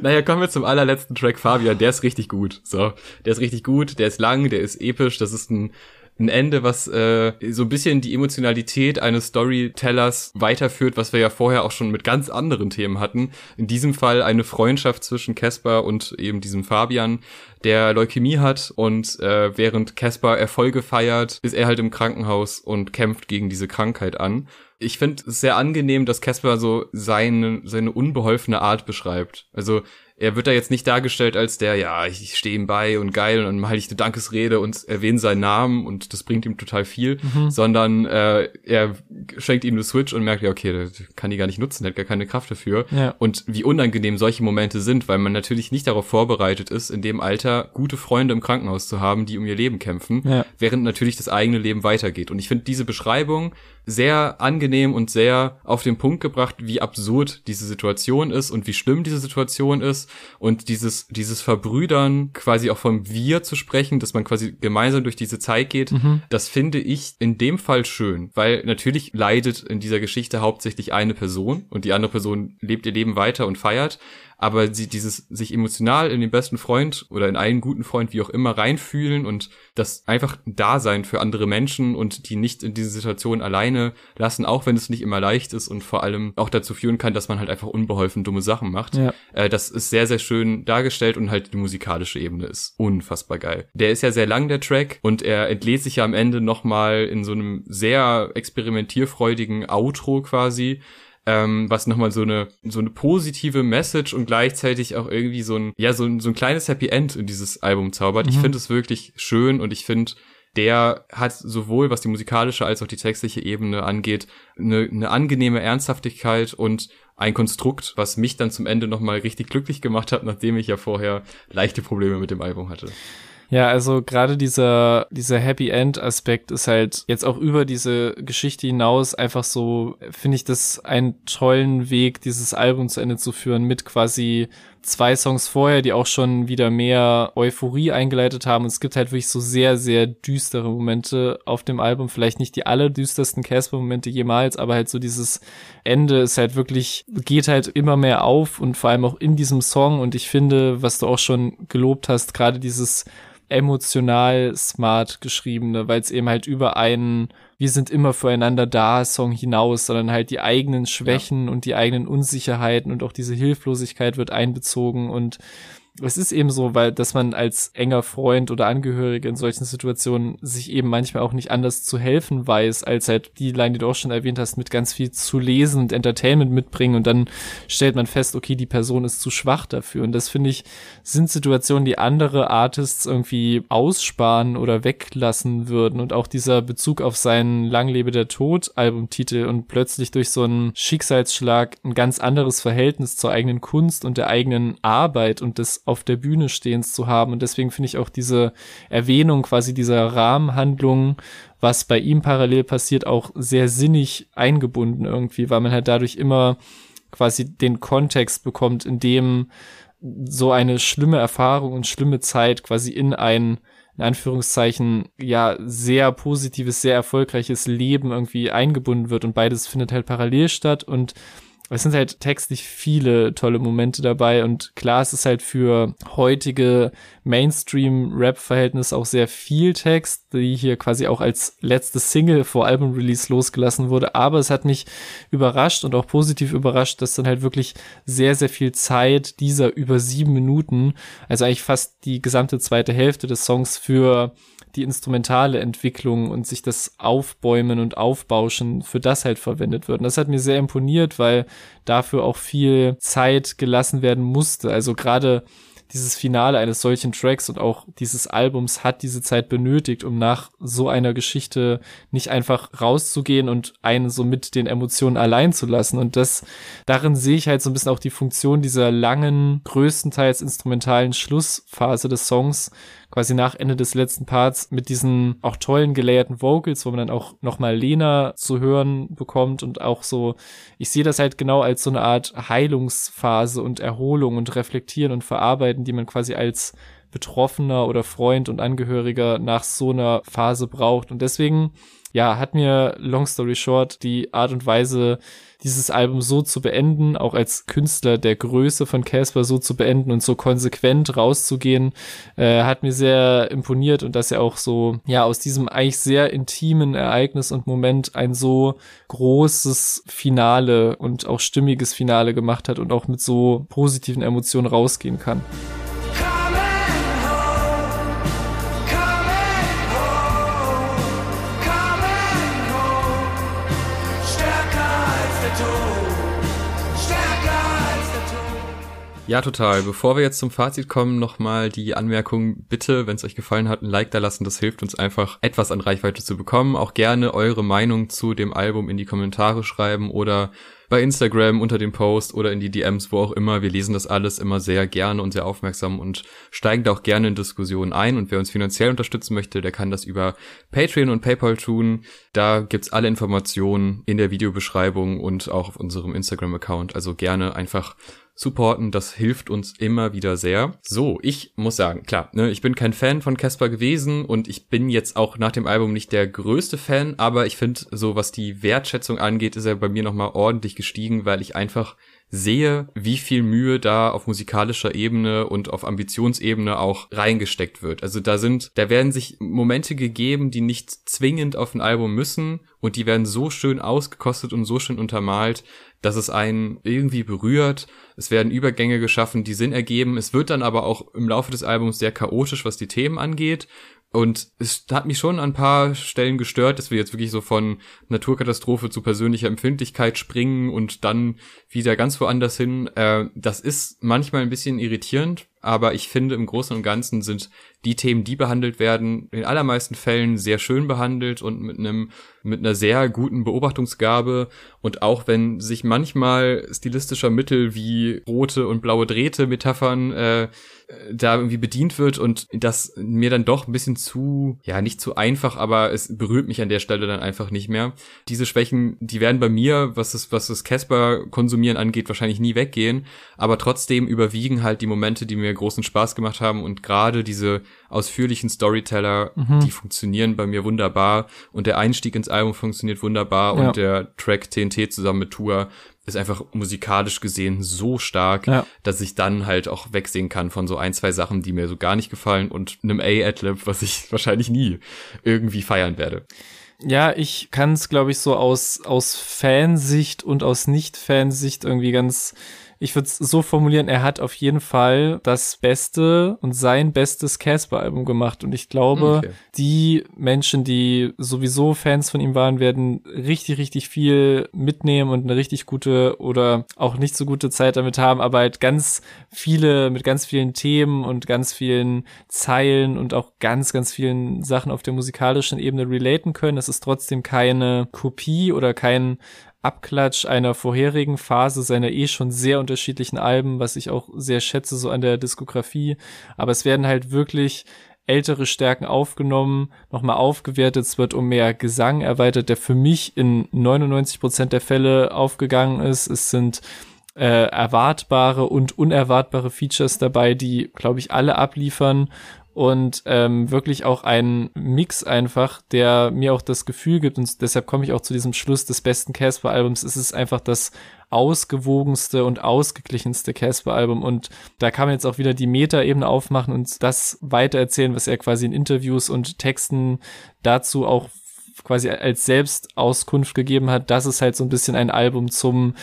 Naja, kommen wir zum allerletzten Track, Fabian. Der ist richtig gut. So, der ist richtig gut, der ist lang, der ist episch, das ist ein ein Ende, was äh, so ein bisschen die Emotionalität eines Storytellers weiterführt, was wir ja vorher auch schon mit ganz anderen Themen hatten. In diesem Fall eine Freundschaft zwischen Casper und eben diesem Fabian, der Leukämie hat und äh, während Casper Erfolge feiert, ist er halt im Krankenhaus und kämpft gegen diese Krankheit an. Ich finde es sehr angenehm, dass Casper so seine, seine unbeholfene Art beschreibt. Also er wird da jetzt nicht dargestellt als der, ja, ich, stehe ihm bei und geil und dann halte ich eine Dankesrede und erwähne seinen Namen und das bringt ihm total viel, sondern äh, er schenkt ihm eine Switch und merkt, ja, okay, das kann die gar nicht nutzen, der hat gar keine Kraft dafür. Ja. Und wie unangenehm solche Momente sind, weil man natürlich nicht darauf vorbereitet ist, in dem Alter gute Freunde im Krankenhaus zu haben, die um ihr Leben kämpfen, Ja. während natürlich das eigene Leben weitergeht. Und ich finde diese Beschreibung sehr angenehm und sehr auf den Punkt gebracht, wie absurd diese Situation ist und wie schlimm diese Situation ist. Und dieses, dieses Verbrüdern quasi auch vom Wir zu sprechen, dass man quasi gemeinsam durch diese Zeit geht, das finde ich in dem Fall schön, weil natürlich leidet in dieser Geschichte hauptsächlich eine Person und die andere Person lebt ihr Leben weiter und feiert, aber sie dieses sich emotional in den besten Freund oder in einen guten Freund, wie auch immer, reinfühlen und das einfach Dasein für andere Menschen und die nicht in diese Situation alleine lassen, auch wenn es nicht immer leicht ist und vor allem auch dazu führen kann, dass man halt einfach unbeholfen dumme Sachen macht. Ja. Äh, das ist sehr, sehr schön dargestellt und halt die musikalische Ebene ist unfassbar geil. Der ist ja sehr lang, der Track, und er entlädt sich ja am Ende nochmal in so einem sehr experimentierfreudigen Outro quasi, ähm, was nochmal so eine so eine positive Message und gleichzeitig auch irgendwie so ein ja so ein, so ein kleines Happy End in dieses Album zaubert. Ich finde es wirklich schön und ich finde der hat sowohl was die musikalische als auch die textliche Ebene angeht eine, eine angenehme Ernsthaftigkeit und ein Konstrukt, was mich dann zum Ende nochmal richtig glücklich gemacht hat, nachdem ich ja vorher leichte Probleme mit dem Album hatte. Ja, also gerade dieser, dieser Happy End Aspekt ist halt jetzt auch über diese Geschichte hinaus einfach so, finde ich das einen tollen Weg, dieses Album zu Ende zu führen mit quasi zwei Songs vorher, die auch schon wieder mehr Euphorie eingeleitet haben. Und es gibt halt wirklich so sehr, sehr düstere Momente auf dem Album. Vielleicht nicht die allerdüstersten Casper-Momente jemals, aber halt so dieses Ende ist halt wirklich, geht halt immer mehr auf und vor allem auch in diesem Song. Und ich finde, was du auch schon gelobt hast, gerade dieses emotional smart geschriebene, weil es eben halt über einen Wir sind immer füreinander da Song hinaus, sondern halt die eigenen Schwächen und die eigenen Unsicherheiten und auch diese Hilflosigkeit wird einbezogen und es ist eben so, weil, dass man als enger Freund oder Angehörige in solchen Situationen sich eben manchmal auch nicht anders zu helfen weiß, als halt die Line, die du auch schon erwähnt hast, mit ganz viel zu lesen und Entertainment mitbringen und dann stellt man fest, okay, die Person ist zu schwach dafür. Und das finde ich, sind Situationen, die andere Artists irgendwie aussparen oder weglassen würden. Und auch dieser Bezug auf seinen Lang lebe der Tod Albumtitel und plötzlich durch so einen Schicksalsschlag ein ganz anderes Verhältnis zur eigenen Kunst und der eigenen Arbeit und des auf der Bühne stehens zu haben. Und deswegen finde ich auch diese Erwähnung quasi dieser Rahmenhandlung, was bei ihm parallel passiert, auch sehr sinnig eingebunden irgendwie, weil man halt dadurch immer quasi den Kontext bekommt, in dem so eine schlimme Erfahrung und schlimme Zeit quasi in ein in Anführungszeichen ja sehr positives, sehr erfolgreiches Leben irgendwie eingebunden wird und beides findet halt parallel statt und es sind halt textlich viele tolle Momente dabei und klar, es ist halt für heutige Mainstream-Rap-Verhältnisse auch sehr viel Text, die hier quasi auch als letzte Single vor Album-Release losgelassen wurde, aber es hat mich überrascht und auch positiv überrascht, dass dann halt wirklich sehr, sehr viel Zeit dieser über sieben Minuten, also eigentlich fast die gesamte zweite Hälfte des Songs für die instrumentale Entwicklung und sich das Aufbäumen und Aufbauschen für das halt verwendet wird. Und das hat mir sehr imponiert, weil dafür auch viel Zeit gelassen werden musste. Also gerade dieses Finale eines solchen Tracks und auch dieses Albums hat diese Zeit benötigt, um nach so einer Geschichte nicht einfach rauszugehen und einen so mit den Emotionen allein zu lassen. Und das, darin sehe ich halt so ein bisschen auch die Funktion dieser langen, größtenteils instrumentalen Schlussphase des Songs, quasi nach Ende des letzten Parts mit diesen auch tollen gelayerten Vocals, wo man dann auch nochmal Lena zu hören bekommt und auch so, ich sehe das halt genau als so eine Art Heilungsphase und Erholung und Reflektieren und Verarbeiten, die man quasi als Betroffener oder Freund und Angehöriger nach so einer Phase braucht. Und deswegen, ja, hat mir Long Story Short die Art und Weise, dieses Album so zu beenden, auch als Künstler der Größe von Casper so zu beenden und so konsequent rauszugehen, äh, hat mir sehr imponiert und dass er auch so, ja, aus diesem eigentlich sehr intimen Ereignis und Moment ein so großes Finale und auch stimmiges Finale gemacht hat und auch mit so positiven Emotionen rausgehen kann. Ja, total. Bevor wir jetzt zum Fazit kommen, nochmal die Anmerkung, bitte, wenn es euch gefallen hat, ein Like da lassen. Das hilft uns einfach, etwas an Reichweite zu bekommen. Auch gerne eure Meinung zu dem Album in die Kommentare schreiben oder bei Instagram unter dem Post oder in die DMs, wo auch immer. Wir lesen das alles immer sehr gerne und sehr aufmerksam und steigen da auch gerne in Diskussionen ein. Und wer uns finanziell unterstützen möchte, der kann das über Patreon und PayPal tun. Da gibt's alle Informationen in der Videobeschreibung und auch auf unserem Instagram-Account. Also gerne einfach supporten, das hilft uns immer wieder sehr. So, ich muss sagen, klar, ne, ich bin kein Fan von Casper gewesen und ich bin jetzt auch nach dem Album nicht der größte Fan, aber ich finde, so was die Wertschätzung angeht, ist er bei mir nochmal ordentlich gestiegen, weil ich einfach sehe, wie viel Mühe da auf musikalischer Ebene und auf Ambitionsebene auch reingesteckt wird. Also da sind, da werden sich Momente gegeben, die nicht zwingend auf ein Album müssen und die werden so schön ausgekostet und so schön untermalt, dass es einen irgendwie berührt. Es werden Übergänge geschaffen, die Sinn ergeben. Es wird dann aber auch im Laufe des Albums sehr chaotisch, was die Themen angeht. Und es hat mich schon an ein paar Stellen gestört, dass wir jetzt wirklich so von Naturkatastrophe zu persönlicher Empfindlichkeit springen und dann wieder ganz woanders hin. Äh, das ist manchmal ein bisschen irritierend, aber ich finde im Großen und Ganzen sind die Themen, die behandelt werden, in allermeisten Fällen sehr schön behandelt und mit einem mit einer sehr guten Beobachtungsgabe und auch wenn sich manchmal stilistischer Mittel wie rote und blaue Drähte Metaphern äh, da irgendwie bedient wird und das mir dann doch ein bisschen zu, ja, nicht zu einfach, aber es berührt mich an der Stelle dann einfach nicht mehr. Diese Schwächen, die werden bei mir, was das, was das Casper konsumieren angeht, wahrscheinlich nie weggehen, aber trotzdem überwiegen halt die Momente, die mir großen Spaß gemacht haben und gerade diese ausführlichen Storyteller, Mhm. die funktionieren bei mir wunderbar und der Einstieg ins Album funktioniert wunderbar Ja. und der Track TNT zusammen mit Tour ist einfach musikalisch gesehen so stark, Ja. dass ich dann halt auch wegsehen kann von so ein, zwei Sachen, die mir so gar nicht gefallen und einem A-Adlib, was ich wahrscheinlich nie irgendwie feiern werde. Ja, ich kann es, glaube ich, so aus, aus Fansicht und aus Nicht-Fansicht irgendwie ganz, ich würde es so formulieren, er hat auf jeden Fall das beste und sein bestes Casper-Album gemacht. Und ich glaube, Okay. die Menschen, die sowieso Fans von ihm waren, werden richtig, richtig viel mitnehmen und eine richtig gute oder auch nicht so gute Zeit damit haben, aber halt ganz viele, mit ganz vielen Themen und ganz vielen Zeilen und auch ganz, ganz vielen Sachen auf der musikalischen Ebene relaten können. Es ist trotzdem keine Kopie oder kein Abklatsch einer vorherigen Phase seiner eh schon sehr unterschiedlichen Alben, was ich auch sehr schätze so an der Diskografie. Aber es werden halt wirklich ältere Stärken aufgenommen, nochmal aufgewertet, es wird um mehr Gesang erweitert, der für mich in 99 Prozent der Fälle aufgegangen ist. Es sind äh, erwartbare und unerwartbare Features dabei, die, glaube ich, alle abliefern und ähm, wirklich auch ein Mix einfach, der mir auch das Gefühl gibt und deshalb komme ich auch zu diesem Schluss des besten Casper-Albums. Es ist einfach das ausgewogenste und ausgeglichenste Casper-Album und da kann man jetzt auch wieder die Meta-Ebene aufmachen und das weitererzählen, was er quasi in Interviews und Texten dazu auch quasi als Selbstauskunft gegeben hat, das ist halt so ein bisschen ein Album zum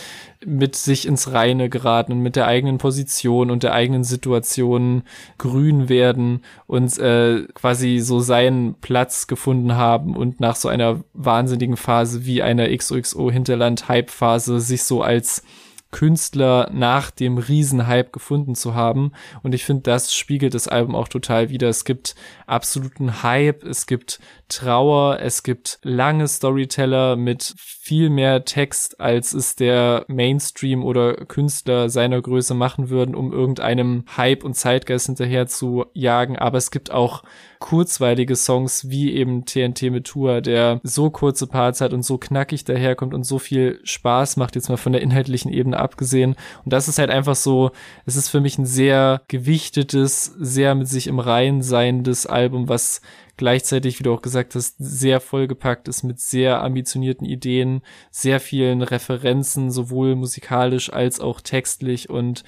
mit sich ins Reine geraten und mit der eigenen Position und der eigenen Situation grün werden und äh, quasi so seinen Platz gefunden haben und nach so einer wahnsinnigen Phase wie einer XOXO Hinterland Hype Phase sich so als Künstler nach dem Riesenhype gefunden zu haben. Und ich finde, das spiegelt das Album auch total wieder. Es gibt absoluten Hype, es gibt Trauer, es gibt lange Storyteller mit viel mehr Text, als es der Mainstream oder Künstler seiner Größe machen würden, um irgendeinem Hype und Zeitgeist hinterher zu jagen. Aber es gibt auch kurzweilige Songs wie eben TNT mit Tour, der so kurze Parts hat und so knackig daherkommt und so viel Spaß macht, jetzt mal von der inhaltlichen Ebene abgesehen. Und das ist halt einfach so, es ist für mich ein sehr gewichtetes, sehr mit sich im Rein seiendes Album, was gleichzeitig, wie du auch gesagt hast, sehr vollgepackt ist mit sehr ambitionierten Ideen, sehr vielen Referenzen, sowohl musikalisch als auch textlich und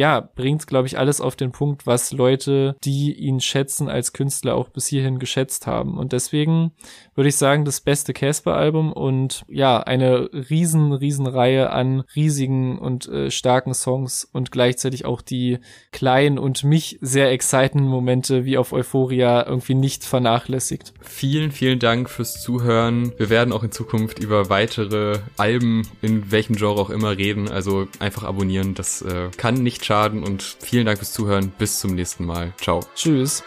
ja, bringt, glaube ich, alles auf den Punkt, was Leute, die ihn schätzen als Künstler auch bis hierhin geschätzt haben. Und deswegen würde ich sagen, das beste Casper-Album und ja, eine riesen, riesen Reihe an riesigen und äh, starken Songs und gleichzeitig auch die kleinen und mich sehr excitenden Momente wie auf Euphoria irgendwie nicht vernachlässigt. Vielen, vielen Dank fürs Zuhören. Wir werden auch in Zukunft über weitere Alben in welchem Genre auch immer reden. Also einfach abonnieren. Das äh, kann nicht schaden und vielen Dank fürs Zuhören. Bis zum nächsten Mal. Ciao. Tschüss.